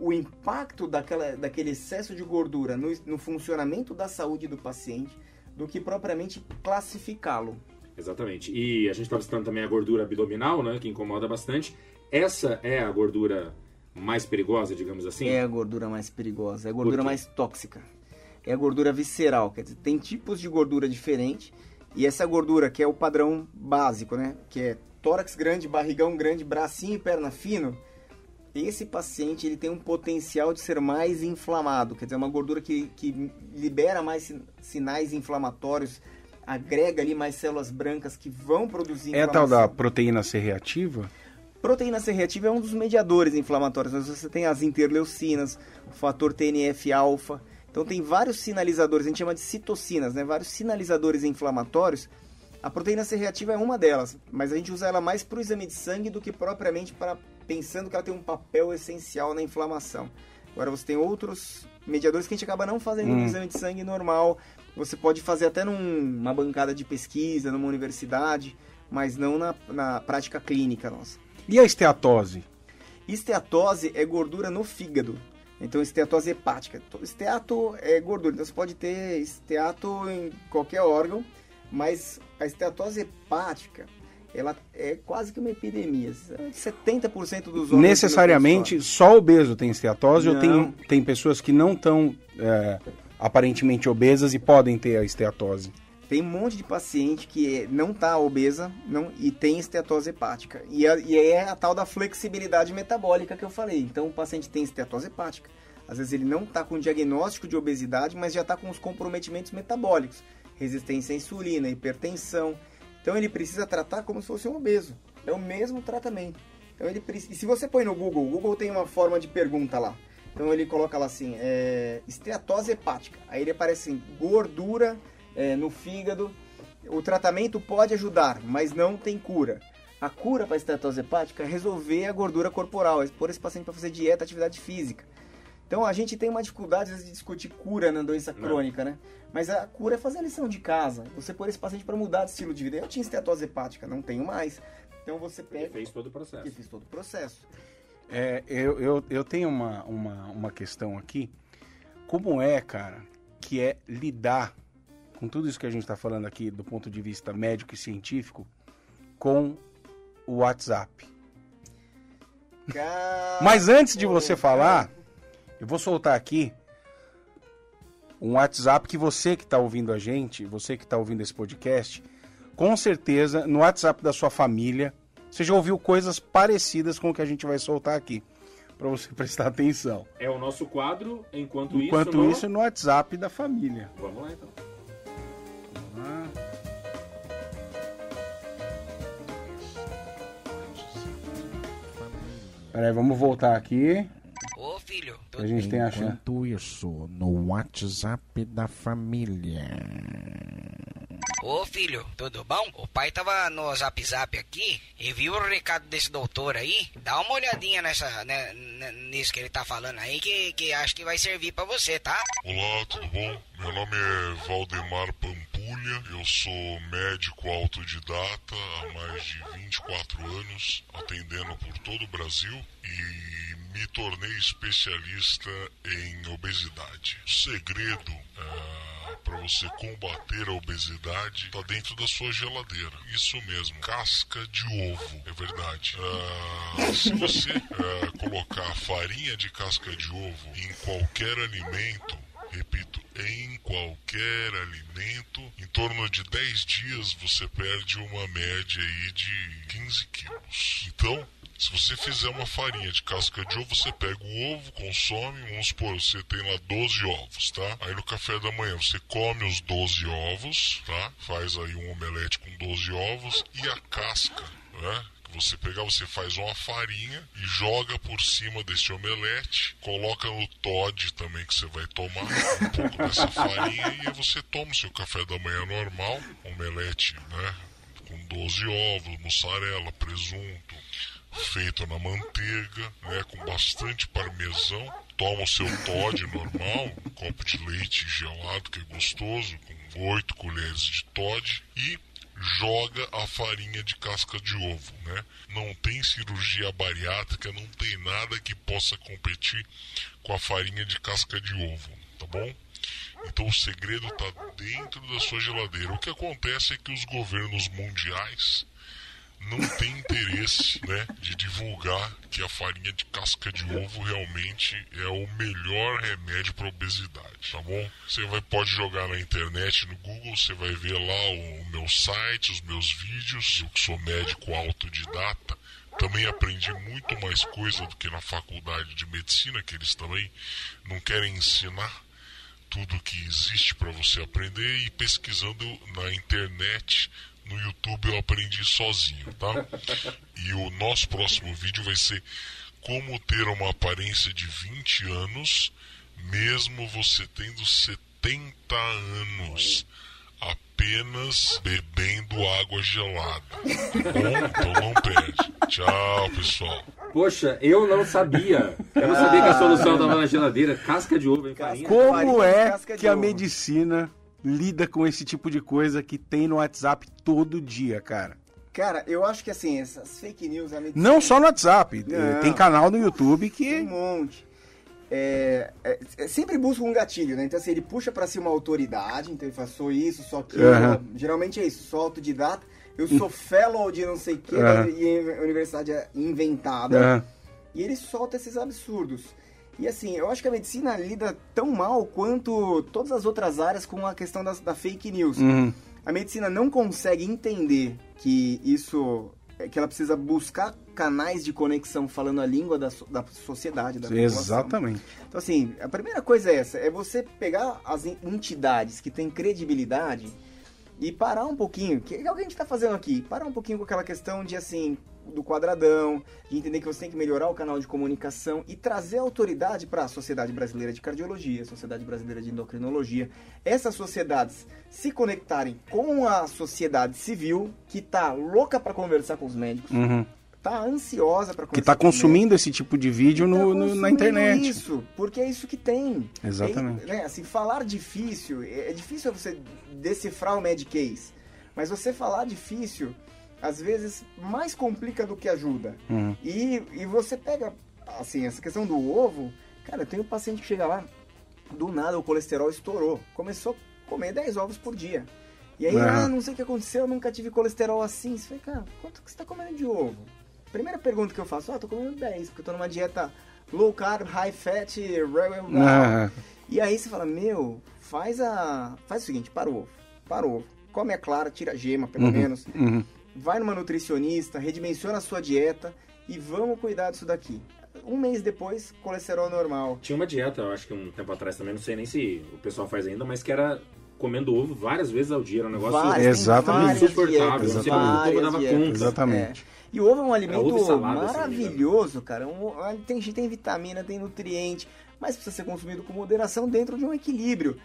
o impacto daquela, daquele excesso de gordura no, no funcionamento da saúde do paciente do que propriamente classificá-lo. Exatamente. E a gente estava citando também a gordura abdominal, né, que incomoda bastante. Essa é a gordura mais perigosa, digamos assim? É a gordura mais perigosa, é a gordura mais tóxica. É a gordura visceral, quer dizer, tem tipos de gordura diferentes. E essa gordura que é o padrão básico, né, que é tórax grande, barrigão grande, bracinho e perna fino, esse paciente ele tem um potencial de ser mais inflamado, quer dizer, uma gordura que, que libera mais sinais inflamatórios, agrega ali mais células brancas que vão produzir É a tal da proteína C reativa? Proteína C reativa é um dos mediadores inflamatórios, mas você tem as interleucinas, o fator TNF-alfa, então tem vários sinalizadores, a gente chama de citocinas, né? vários sinalizadores inflamatórios. A proteína C reativa é uma delas, mas a gente usa ela mais para o exame de sangue do que propriamente para pensando que ela tem um papel essencial na inflamação. Agora você tem outros mediadores que a gente acaba não fazendo hum. no exame de sangue normal. Você pode fazer até numa bancada de pesquisa, numa universidade, mas não na, na prática clínica nossa. E a esteatose? Esteatose é gordura no fígado. Então, esteatose hepática. Esteato é gordura. Então, você pode ter esteato em qualquer órgão, mas a esteatose hepática ela é quase que uma epidemia. 70% dos homens. Necessariamente só obeso tem esteatose não. ou tem, tem pessoas que não estão é, aparentemente obesas e podem ter a esteatose? Tem um monte de paciente que não está obesa não, e tem esteatose hepática. E, a, e é a tal da flexibilidade metabólica que eu falei. Então o paciente tem esteatose hepática. Às vezes ele não está com diagnóstico de obesidade, mas já está com os comprometimentos metabólicos. Resistência à insulina, hipertensão então ele precisa tratar como se fosse um obeso. É o mesmo tratamento. Então ele precisa... E se você põe no Google, o Google tem uma forma de pergunta lá. Então ele coloca lá assim, é, esteatose hepática. Aí ele aparece assim, gordura é, no fígado. O tratamento pode ajudar, mas não tem cura. A cura para a esteatose hepática é resolver a gordura corporal, é pôr esse paciente para fazer dieta, atividade física. Então a gente tem uma dificuldade às vezes, de discutir cura na doença crônica, né? Mas a cura é fazer a lição de casa. Você pôr esse paciente para mudar de estilo de vida. Eu tinha estetose hepática, não tenho mais. Então você pega. E fez todo o processo. E fez todo o processo. É, eu, eu, eu tenho uma, uma, uma questão aqui. Como é, cara, que é lidar com tudo isso que a gente está falando aqui do ponto de vista médico e científico com o WhatsApp? Mas antes de você falar, eu vou soltar aqui um WhatsApp que você que está ouvindo a gente, você que está ouvindo esse podcast, com certeza no WhatsApp da sua família, você já ouviu coisas parecidas com o que a gente vai soltar aqui. Para você prestar atenção. É o nosso quadro, enquanto, enquanto isso. Enquanto isso, no WhatsApp da família. Vamos lá então. Peraí, vamos voltar aqui. Ô filho, a gente tem a chance. Enquanto isso, no WhatsApp da família. Ô filho, tudo bom? O pai tava no zap zap aqui e viu o recado desse doutor aí. Dá uma olhadinha nessa, né, nisso que ele tá falando aí que, que acho que vai servir para você, tá? Olá, tudo bom? Meu nome é Valdemar Pampulha, eu sou médico autodidata há mais de 24 anos, atendendo por todo o Brasil e me tornei especialista em obesidade. O segredo é, para você combater a obesidade está dentro da sua geladeira. Isso mesmo, casca de ovo, é verdade. É, se você é, colocar farinha de casca de ovo em qualquer alimento, repito, em qualquer alimento, em torno de 10 dias você perde uma média aí de 15 quilos. Então, se você fizer uma farinha de casca de ovo, você pega o ovo, consome, vamos supor, você tem lá 12 ovos, tá? Aí no café da manhã você come os 12 ovos, tá? Faz aí um omelete com 12 ovos e a casca, né? Você pegar, você faz uma farinha e joga por cima desse omelete, coloca no Todd também que você vai tomar um pouco dessa farinha e aí você toma o seu café da manhã normal, omelete, né? Com 12 ovos, mussarela, presunto, feito na manteiga, né, com bastante parmesão. Toma o seu Todd normal, um copo de leite gelado que é gostoso, com 8 colheres de Todd e joga a farinha de casca de ovo, né? Não tem cirurgia bariátrica, não tem nada que possa competir com a farinha de casca de ovo, tá bom? Então o segredo está dentro da sua geladeira. O que acontece é que os governos mundiais não têm interesse né, de divulgar que a farinha de casca de ovo realmente é o melhor remédio para obesidade, tá bom? Você vai, pode jogar na internet, no Google, você vai ver lá o, o meu site, os meus vídeos. Eu que sou médico autodidata, também aprendi muito mais coisa do que na faculdade de medicina, que eles também não querem ensinar tudo que existe para você aprender e pesquisando na internet, no YouTube eu aprendi sozinho, tá? E o nosso próximo vídeo vai ser como ter uma aparência de 20 anos, mesmo você tendo 70 anos, apenas bebendo água gelada. Tá bom? Então não perde. Tchau, pessoal. Poxa, eu não sabia. Eu não sabia que a solução estava na geladeira. Casca de ovo farinha. Como é que a medicina lida com esse tipo de coisa que tem no WhatsApp todo dia, cara? Cara, eu acho que assim, essas fake news, medicina Não só no WhatsApp, Não. tem canal no YouTube tem um que. monte. É, é, é, sempre busca um gatilho, né? Então, assim, ele puxa pra si uma autoridade, então ele fala, sou isso, sou aquilo. Aham. Geralmente é isso, sou autodidata. Eu sou fellow de não sei o que, e a universidade é inventada. Aham. E ele solta esses absurdos. E assim, eu acho que a medicina lida tão mal quanto todas as outras áreas com a questão das, da fake news. Uhum. A medicina não consegue entender que isso. que ela precisa buscar canais de conexão falando a língua da, da sociedade, da população. Exatamente. Então, assim, a primeira coisa é essa: é você pegar as en- entidades que têm credibilidade e parar um pouquinho, que é o que a gente está fazendo aqui, parar um pouquinho com aquela questão de, assim, do quadradão, de entender que você tem que melhorar o canal de comunicação e trazer autoridade para a Sociedade Brasileira de Cardiologia, Sociedade Brasileira de Endocrinologia, essas sociedades se conectarem com a sociedade civil, que tá louca para conversar com os médicos, Uhum. tá ansiosa para Que tá consumindo esse tipo de vídeo no, Tá no- na internet. Isso, porque é isso que tem. Exatamente. É, né, assim, falar difícil, é é difícil você decifrar o Mad Case, mas você falar difícil, às vezes, mais complica do que ajuda. Uhum. E, e você pega, assim, essa questão do ovo, cara, tem um paciente que chega lá, do nada o colesterol estourou, começou a comer 10 ovos por dia. E aí, É. ah, não sei o que aconteceu, eu nunca tive colesterol assim. Você fala, cara, quanto que você tá comendo de ovo? Primeira pergunta que eu faço, ah, tô comendo 10, porque eu tô numa dieta low carb, high fat, Ah, e aí você fala, meu, faz a. Faz o seguinte, para o ovo. Para o ovo. Come a clara, tira a gema, pelo Uhum. menos. uhum. Vai numa nutricionista, redimensiona a sua dieta e vamos cuidar disso daqui. Um mês depois, colesterol normal. Tinha uma dieta, eu acho que um tempo atrás também, não sei nem se o pessoal faz ainda, mas que era comendo ovo várias vezes ao dia. Era um negócio Várias, Exatamente. Insuportável, dietas, não sei dava conta. Exatamente. É. E o ovo é um alimento salada, maravilhoso, cara. Um- tem, tem vitamina, tem nutriente, mas precisa ser consumido com moderação dentro de um equilíbrio.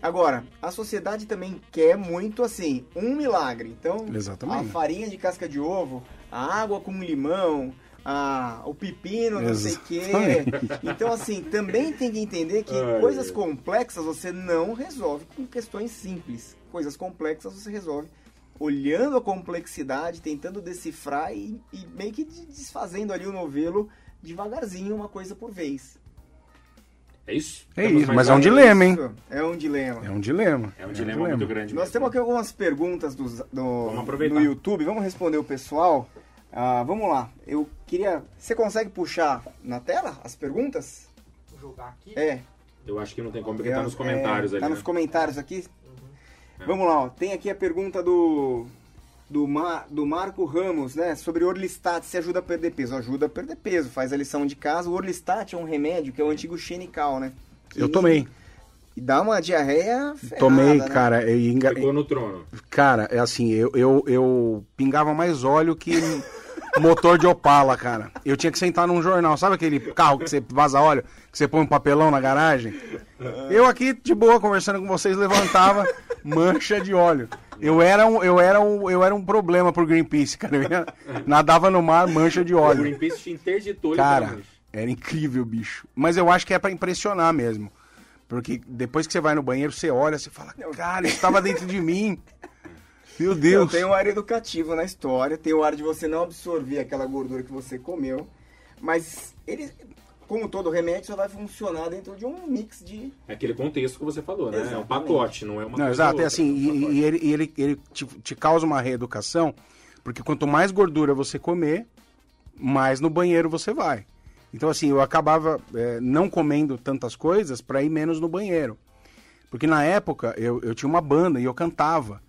Agora, a sociedade também quer muito assim, um milagre. Então, Exatamente. a farinha de casca de ovo, a água com limão, a, o pepino, não sei o quê. Exatamente. Então, assim, também tem que entender que Ai, coisas complexas você não resolve com questões simples. Coisas complexas você resolve olhando a complexidade, tentando decifrar e, e meio que desfazendo ali o novelo devagarzinho, uma coisa por vez. É isso? É Temos isso, mais mas é um dilema, hein? Isso é um dilema. É um dilema. É um dilema muito grande. Nós mesmo. temos aqui algumas perguntas do, Vamos aproveitar. no YouTube. Vamos responder o pessoal. Ah, vamos lá. Eu queria. Você consegue puxar na tela as perguntas? Vou jogar aqui. É. Eu acho que não tem como, porque tá nos comentários é, ali. Tá né? nos comentários aqui. É. Vamos lá, ó. Tem aqui a pergunta do. Do, Mar, do Marco Ramos, né? Sobre Orlistat, se ajuda a perder peso. Ajuda a perder peso, faz a lição de casa. O Orlistat é um remédio que é o antigo Xenical, né? Que- Eu tomei. E dá uma diarreia ferrada, Tomei, né? cara. Eu enga... Ficou no trono. Cara, é assim, eu, eu, eu pingava mais óleo que motor de Opala, cara. Eu tinha que sentar num jornal. Sabe aquele carro que você vaza óleo, que você põe um papelão na garagem? Eu aqui, de boa, conversando com vocês, levantava mancha de óleo. Eu era um, eu era um, eu era um problema pro Greenpeace, cara. Eu ia- nadava no mar, mancha de O óleo. Greenpeace te interditou Cara, era incrível, bicho. Mas eu acho que é pra impressionar mesmo. Porque depois que você vai no banheiro, você olha, você fala, cara, isso tava dentro de mim. Meu Então, Deus. tem um ar educativo na história, tem o ar de você não absorver aquela gordura que você comeu, mas ele, como todo remédio, só vai funcionar dentro de um mix de... É aquele contexto que você falou, né? É um Exatamente. pacote, não é uma Não, coisa exato, é assim, é um e, e ele, ele, ele te, te causa uma reeducação, porque quanto mais gordura você comer, mais no banheiro você vai. Então, assim, eu acabava é, não comendo tantas coisas para ir menos no banheiro. Porque na época eu, eu tinha uma banda e eu cantava.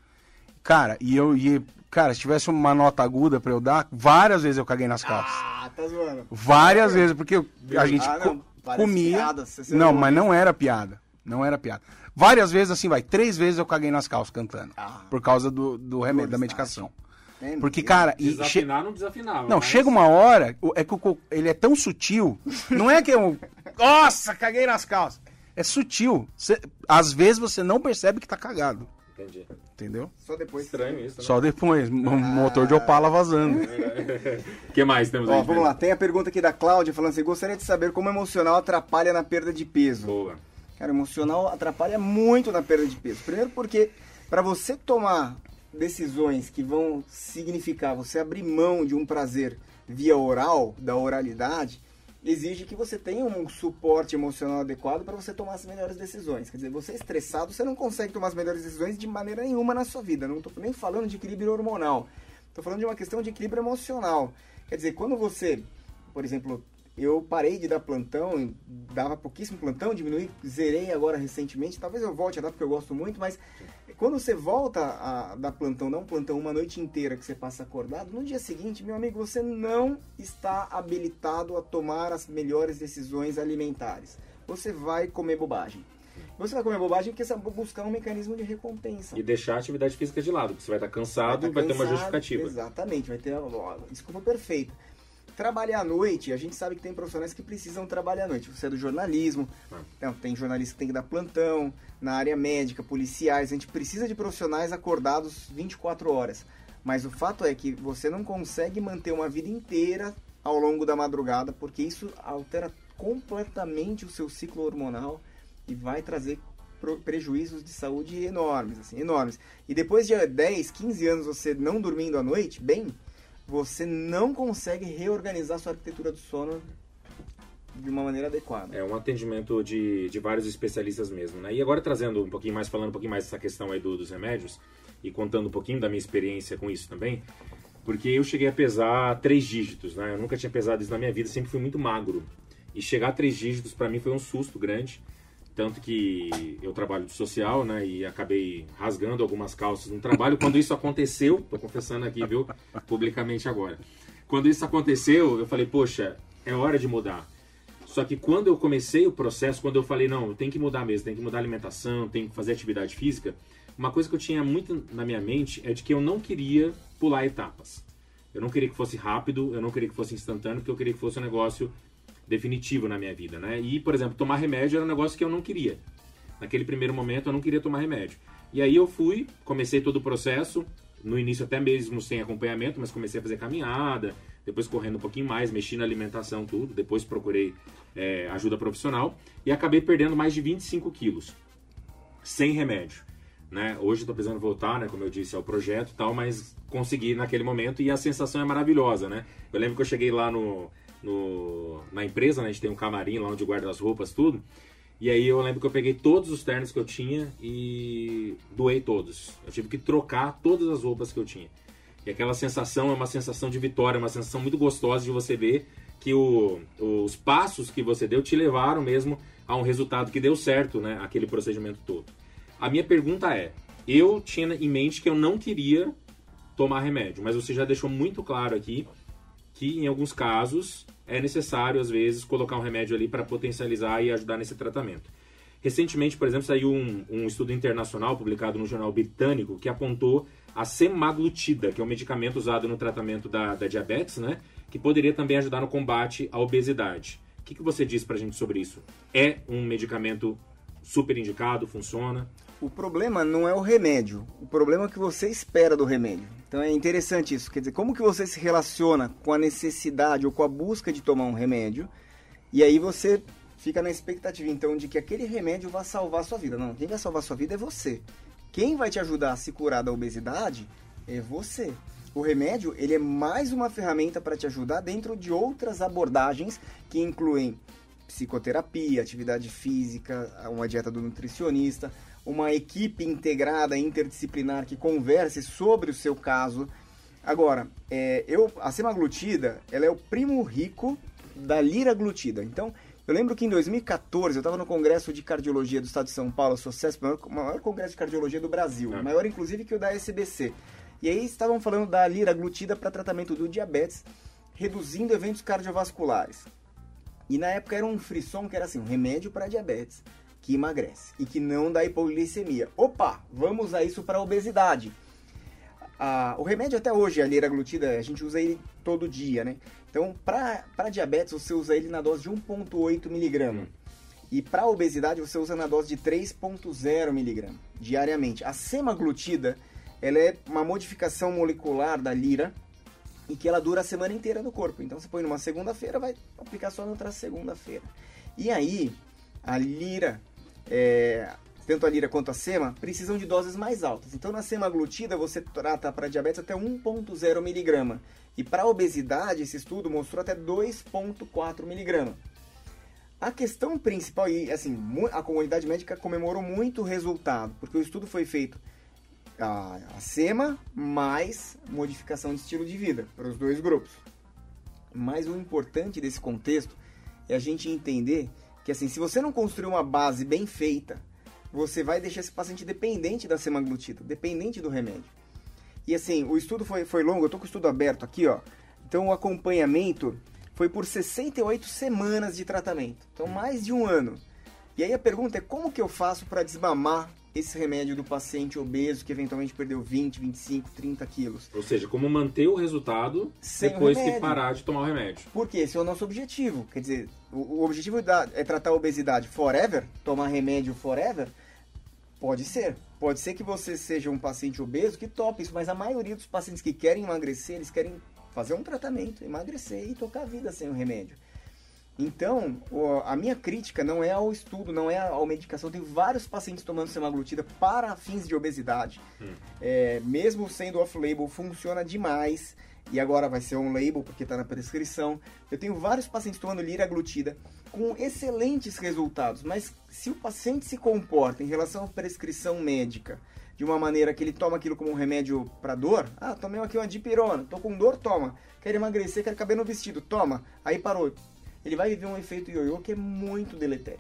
Cara, e eu e, cara, se tivesse uma nota aguda para eu dar, várias vezes eu caguei nas calças. Ah, tá zoando. Várias vezes, porque eu- a gente Ah, não, co- comia. piada, não, não- mas não era piada. Não era piada. Várias vezes, assim, vai. Três vezes eu caguei nas calças cantando. Ah. por causa do, do remédio, da medicação. Entende? Porque, cara, e che- Desafinar não desafinava. não, mas- chega uma hora, é que o ele é tão sutil. Não é que eu. Nossa, caguei nas calças. É sutil. Cê- às vezes você não percebe que tá cagado. Entendi. Entendeu? Só depois... Estranho isso, né? Só depois, um motor de Opala vazando. O que mais temos Ó, aí? vamos lá, tem a pergunta aqui da Cláudia falando assim, gostaria de saber como o emocional atrapalha na perda de peso. Boa. Cara, emocional atrapalha muito na perda de peso. Primeiro porque para você tomar decisões que vão significar você abrir mão de um prazer via oral, da oralidade, exige que você tenha um suporte emocional adequado para você tomar as melhores decisões. Quer dizer, você estressado, você não consegue tomar as melhores decisões de maneira nenhuma na sua vida. Não estou nem falando de equilíbrio hormonal. Estou falando de uma questão de equilíbrio emocional. Quer dizer, quando você, por exemplo, eu parei de dar plantão, dava pouquíssimo plantão, diminui, zerei agora recentemente. Talvez eu volte a dar porque eu gosto muito, mas quando você volta a dar plantão, não um plantão uma noite inteira que você passa acordado, no dia seguinte, meu amigo, você não está habilitado a tomar as melhores decisões alimentares. Você vai comer bobagem. Você vai comer bobagem porque você vai buscar um mecanismo de recompensa. E deixar a atividade física de lado, porque você vai estar cansado, vai, Vai tá ter uma cansado, justificativa. Exatamente, vai ter ó, desculpa perfeita. Trabalhar à noite, a gente sabe que tem profissionais que precisam trabalhar à noite. Você é do jornalismo, Ah. então, tem jornalista que tem que dar plantão, na área médica, policiais, a gente precisa de profissionais acordados 24 horas. Mas o fato é que você não consegue manter uma vida inteira ao longo da madrugada, porque isso altera completamente o seu ciclo hormonal e vai trazer prejuízos de saúde enormes, assim, enormes. E depois de 10, 15 anos você não dormindo à noite, bem, você não consegue reorganizar sua arquitetura do sono de uma maneira adequada. É um atendimento de, de vários especialistas mesmo, né? E agora trazendo um pouquinho mais, falando um pouquinho mais dessa questão aí do- dos remédios e contando um pouquinho da minha experiência com isso também, porque eu cheguei a pesar três dígitos, né? Eu nunca tinha pesado isso na minha vida, sempre fui muito magro. E chegar a três dígitos para mim foi um susto grande, tanto que eu trabalho de social, né? E acabei rasgando algumas calças no trabalho. Quando isso aconteceu, tô confessando aqui, viu? Publicamente agora. Quando isso aconteceu, eu falei, poxa, é hora de mudar. Só que quando eu comecei o processo, quando eu falei, não, tem que mudar mesmo, tem que mudar a alimentação, tem que fazer atividade física, uma coisa que eu tinha muito na minha mente é de que eu não queria pular etapas. Eu não queria que fosse rápido, eu não queria que fosse instantâneo, porque eu queria que fosse um negócio definitivo na minha vida, né? E, por exemplo, tomar remédio era um negócio que eu não queria. Naquele primeiro momento eu não queria tomar remédio. E aí eu fui, comecei todo o processo, no início até mesmo sem acompanhamento, mas comecei a fazer caminhada, depois correndo um pouquinho mais, mexi na alimentação, tudo. Depois procurei é, ajuda profissional e acabei perdendo mais de 25 quilos, sem remédio. Né? Hoje estou precisando voltar, né, como eu disse, ao projeto e tal, mas consegui naquele momento e a sensação é maravilhosa, né? Eu lembro que eu cheguei lá no, no, na empresa, né, a gente tem um camarim lá onde guarda as roupas, tudo, e aí eu lembro que eu peguei todos os ternos que eu tinha e doei todos. Eu tive que trocar todas as roupas que eu tinha. E aquela sensação é uma sensação de vitória, uma sensação muito gostosa de você ver que o, os passos que você deu te levaram mesmo a um resultado que deu certo, né? Aquele procedimento todo. A minha pergunta é: eu tinha em mente que eu não queria tomar remédio, mas você já deixou muito claro aqui que em alguns casos é necessário às vezes colocar um remédio ali para potencializar e ajudar nesse tratamento. Recentemente, por exemplo, saiu um, um estudo internacional publicado no jornal britânico que apontou a semaglutida, que é um medicamento usado no tratamento da, da diabetes, né? Que poderia também ajudar no combate à obesidade. O que, que você diz pra gente sobre isso? É um medicamento super indicado, funciona? O problema não é o remédio, o problema é o que você espera do remédio. Então é interessante isso, quer dizer, como que você se relaciona com a necessidade ou com a busca de tomar um remédio, e aí você fica na expectativa então de que aquele remédio vai salvar a sua vida. Não, quem vai salvar a sua vida é você. Quem vai te ajudar a se curar da obesidade é você. O remédio, ele é mais uma ferramenta para te ajudar dentro de outras abordagens que incluem psicoterapia, atividade física, uma dieta do nutricionista, uma equipe integrada, interdisciplinar que converse sobre o seu caso. Agora, é, eu, a semaglutida, ela é o primo rico da liraglutida. Então, eu lembro que em 2014 eu estava no Congresso de Cardiologia do Estado de São Paulo, o maior, maior congresso de cardiologia do Brasil, É. maior inclusive que o da SBC. E aí estavam falando da liraglutida para tratamento do diabetes, reduzindo eventos cardiovasculares. E na época era um frisson que era assim, um remédio para diabetes, que emagrece e que não dá hipoglicemia. Opa, vamos usar isso para obesidade. Ah, o remédio até hoje, a liraglutida, a gente usa ele todo dia, né? Então, para diabetes, você usa ele na dose de 1,8 miligrama. E para obesidade, você usa na dose de 3,0 miligrama diariamente. A semaglutida, ela é uma modificação molecular da lira e que ela dura a semana inteira no corpo. Então, você põe numa segunda-feira, vai aplicar só na outra segunda-feira. E aí, a lira, é, tanto a lira quanto a sema, precisam de doses mais altas. Então, na semaglutida, você trata para diabetes até 1,0 miligrama. E para obesidade, esse estudo mostrou até 2,4 miligrama. A questão principal, e assim, a comunidade médica comemorou muito o resultado, porque o estudo foi feito a, a SEMA mais modificação de estilo de vida para os dois grupos. Mas o importante desse contexto é a gente entender que assim, se você não construir uma base bem feita, você vai deixar esse paciente dependente da semaglutida, dependente do remédio. E assim, o estudo foi, foi longo, eu tô com o estudo aberto aqui, ó. Então o acompanhamento foi por 68 semanas de tratamento. Então mais de um ano. E aí a pergunta é como que eu faço para desmamar esse remédio do paciente obeso que eventualmente perdeu 20, 25, 30 quilos? Ou seja, como manter o resultado Sem o depois que remédio. parar de tomar o remédio. Porque esse é o nosso objetivo. Quer dizer, o, o objetivo da- é tratar a obesidade forever, tomar remédio forever? Pode ser. Pode ser que você seja um paciente obeso que tope isso, mas a maioria dos pacientes que querem emagrecer, eles querem fazer um tratamento, emagrecer e tocar a vida sem o remédio. Então, a minha crítica não é ao estudo, não é à medicação. Tem vários pacientes tomando semaglutida para fins de obesidade. É, mesmo sendo off-label, funciona demais. E agora vai ser on-label porque está na prescrição. Eu tenho vários pacientes tomando liraglutida com excelentes resultados. Mas se o paciente se comporta em relação à prescrição médica de uma maneira que ele toma aquilo como um remédio para dor, ah, tomei aqui uma dipirona, tô com dor, toma. Quero emagrecer, quero caber no vestido, toma. Aí parou. Ele vai viver um efeito ioiô que é muito deletério.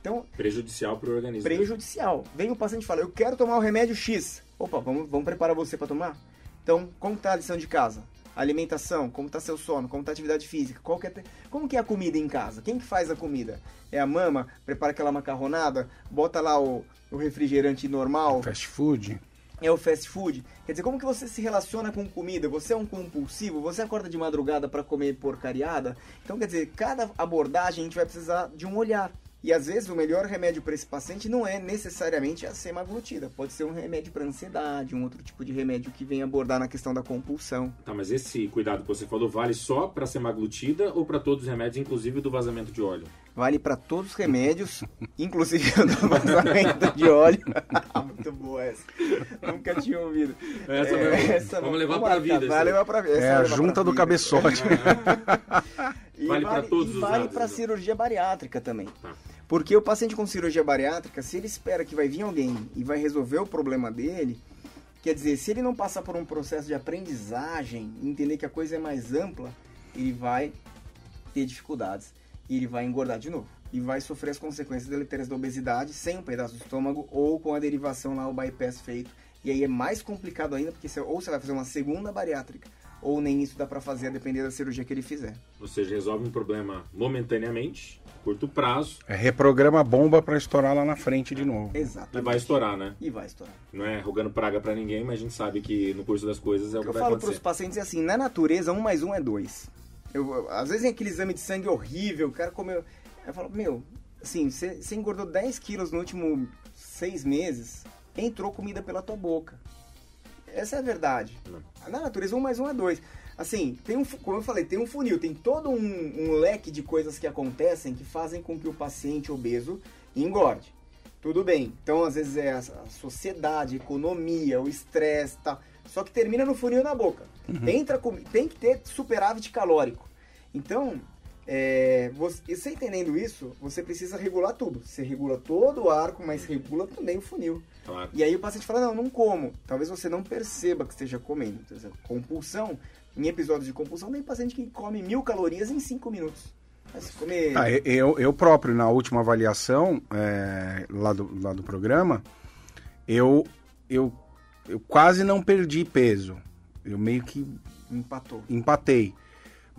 Então, Prejudicial para o organismo. prejudicial. Vem o paciente e fala, eu quero tomar o remédio X. Opa, vamos, vamos preparar você para tomar? Então, como tá a lição de casa? Alimentação, como tá seu sono, como tá a atividade física, qual que é, como que é a comida em casa? Quem que faz a comida? É a mama? Prepara aquela macarronada, bota lá o, o refrigerante normal, Fast food. é o fast food. Quer dizer, como que você se relaciona com comida? Você é um compulsivo? Você acorda de madrugada para comer porcariada? Então, quer dizer, cada abordagem a gente vai precisar de um olhar. E às vezes o melhor remédio para esse paciente não é necessariamente a semaglutida. Pode ser um remédio para ansiedade, um outro tipo de remédio que vem abordar na questão da compulsão. Tá, mas esse cuidado que você falou vale só para semaglutida ou para todos os remédios, inclusive do vazamento de óleo? Vale para todos os remédios, inclusive o do vazamento de óleo. Muito boa essa. Nunca tinha ouvido. Essa É, mesmo. essa Vamos levar vamos pra lá, vida Vai levar pra vida. essa É vai a junta do vida. cabeçote. E Vale pra todos os Vale para então. cirurgia bariátrica também. Tá. Porque o paciente com cirurgia bariátrica, se ele espera que vai vir alguém e vai resolver o problema dele, quer dizer, se ele não passar por um processo de aprendizagem, entender que a coisa é mais ampla, ele vai ter dificuldades e ele vai engordar de novo. E vai sofrer as consequências deletérias da obesidade sem um pedaço do estômago ou com a derivação lá, o bypass feito. E aí é mais complicado ainda, porque você, ou você vai fazer uma segunda bariátrica, ou nem isso dá pra fazer, a depender da cirurgia que ele fizer. Ou seja, resolve um problema momentaneamente, curto prazo, É, reprograma a bomba pra estourar lá na frente de novo. e Exatamente. vai estourar, né? E vai estourar. Não é rogando praga para ninguém, mas a gente sabe que no curso das coisas é o que que eu vai falo para os acontecer. pacientes assim, na natureza, um mais um é dois. Eu, eu- às vezes tem aquele exame de sangue horrível, o cara comeu... Eu falo, meu, assim, você você engordou 10 quilos no último seis meses, entrou comida pela tua boca. Essa é a verdade. Não. Na natureza, um mais um é dois. Assim, tem um, como eu falei, tem um funil, tem todo um, um leque de coisas que acontecem que fazem com que o paciente obeso engorde. Tudo bem. Então, às vezes é a a sociedade, a economia, o estresse tal. Só que termina no funil na boca. Entra com, tem que ter superávit calórico. Então, é, você, você entendendo isso, você precisa regular tudo. Você regula todo o arco, mas regula também o funil. Claro. E aí o paciente fala, não, não como. Talvez você não perceba que esteja comendo. Exemplo, compulsão, em episódios de compulsão, tem paciente que come mil calorias em cinco minutos. Comer... Ah, eu, eu próprio, na última avaliação é, lá, do, lá do programa, eu, eu, eu quase não perdi peso. Eu meio que Empatou. empatei.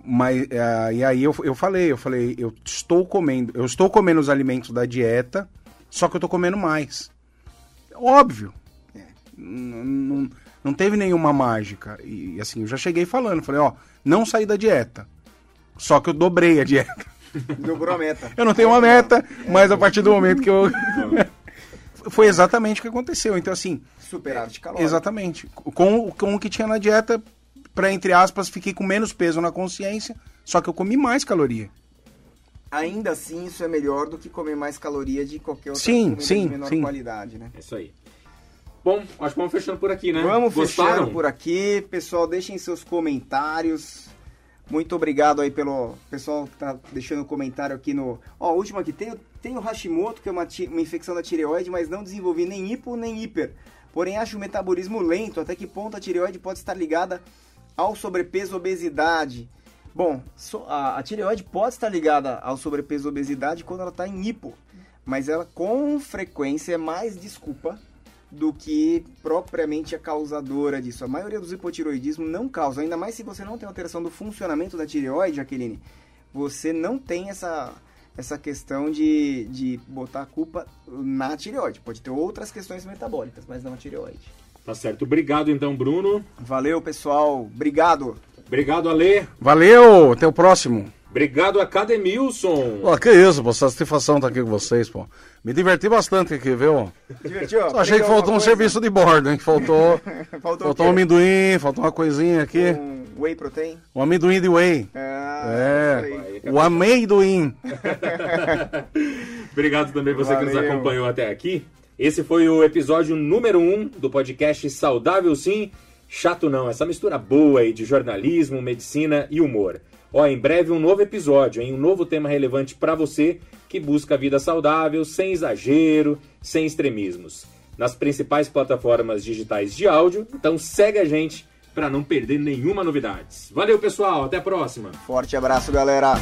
Mas eh, e aí eu, eu falei, eu falei, eu estou comendo, eu estou comendo os alimentos da dieta, só que eu estou comendo mais. Óbvio. É. N- Não, não teve nenhuma mágica. E assim, eu já cheguei falando, falei, ó, não saí da dieta. Só que eu dobrei a dieta. Dobrou a meta. Eu não tenho uma meta, mas a partir do momento que eu. Foi exatamente o que aconteceu. Então, assim, Superávit calórico. Exatamente. Com, com o que tinha na dieta, para entre aspas, fiquei com menos peso na consciência, só que eu comi mais caloria. Ainda assim, isso é melhor do que comer mais caloria de qualquer outra Sim, comida sim, de menor sim. qualidade, né? É isso aí. Bom, acho que vamos fechando por aqui, né? Vamos Gostaram? fechando por aqui. Pessoal, deixem seus comentários. Muito obrigado aí pelo pessoal que tá deixando comentário aqui no... Ó, último aqui. Tem, o- tem o Hashimoto, que é uma, ti- uma infecção da tireoide, mas não desenvolvi nem hipo nem hiper. Porém, acho o metabolismo lento. Até que ponto a tireoide pode estar ligada ao sobrepeso obesidade? Bom, a, a tireoide pode estar ligada ao sobrepeso obesidade quando ela está em hipo. Mas ela, com frequência, é mais desculpa do que propriamente a causadora disso. A maioria dos hipotiroidismos não causa, ainda mais se você não tem alteração do funcionamento da tireoide, Jaqueline, você não tem essa, essa questão de, de botar a culpa na tireoide. Pode ter outras questões metabólicas, mas não a tireoide. Tá certo. Obrigado, então, Bruno. Valeu, pessoal. Obrigado. Obrigado, Ale. Valeu, até o próximo. Obrigado, Academilson. Pô, que isso, pô, satisfação tá aqui com vocês, pô. Me diverti bastante aqui, viu? Divertiu? Só achei que faltou um serviço de bordo, hein? Faltou, Faltou, faltou um amendoim, faltou uma coisinha aqui. Um whey protein? Um amendoim de whey. Ah, aí. É, o amendoim. Obrigado também você que nos Valeu. acompanhou até aqui. Esse foi o episódio número 1 um do podcast Saudável Sim, Chato Não. Essa mistura boa aí de jornalismo, medicina e humor. Ó, em breve um novo episódio, hein? Um novo tema relevante para você que busca vida saudável, sem exagero, sem extremismos. Nas principais plataformas digitais de áudio. Então segue a gente para não perder nenhuma novidade. Valeu, pessoal. Até a próxima. Forte abraço, galera.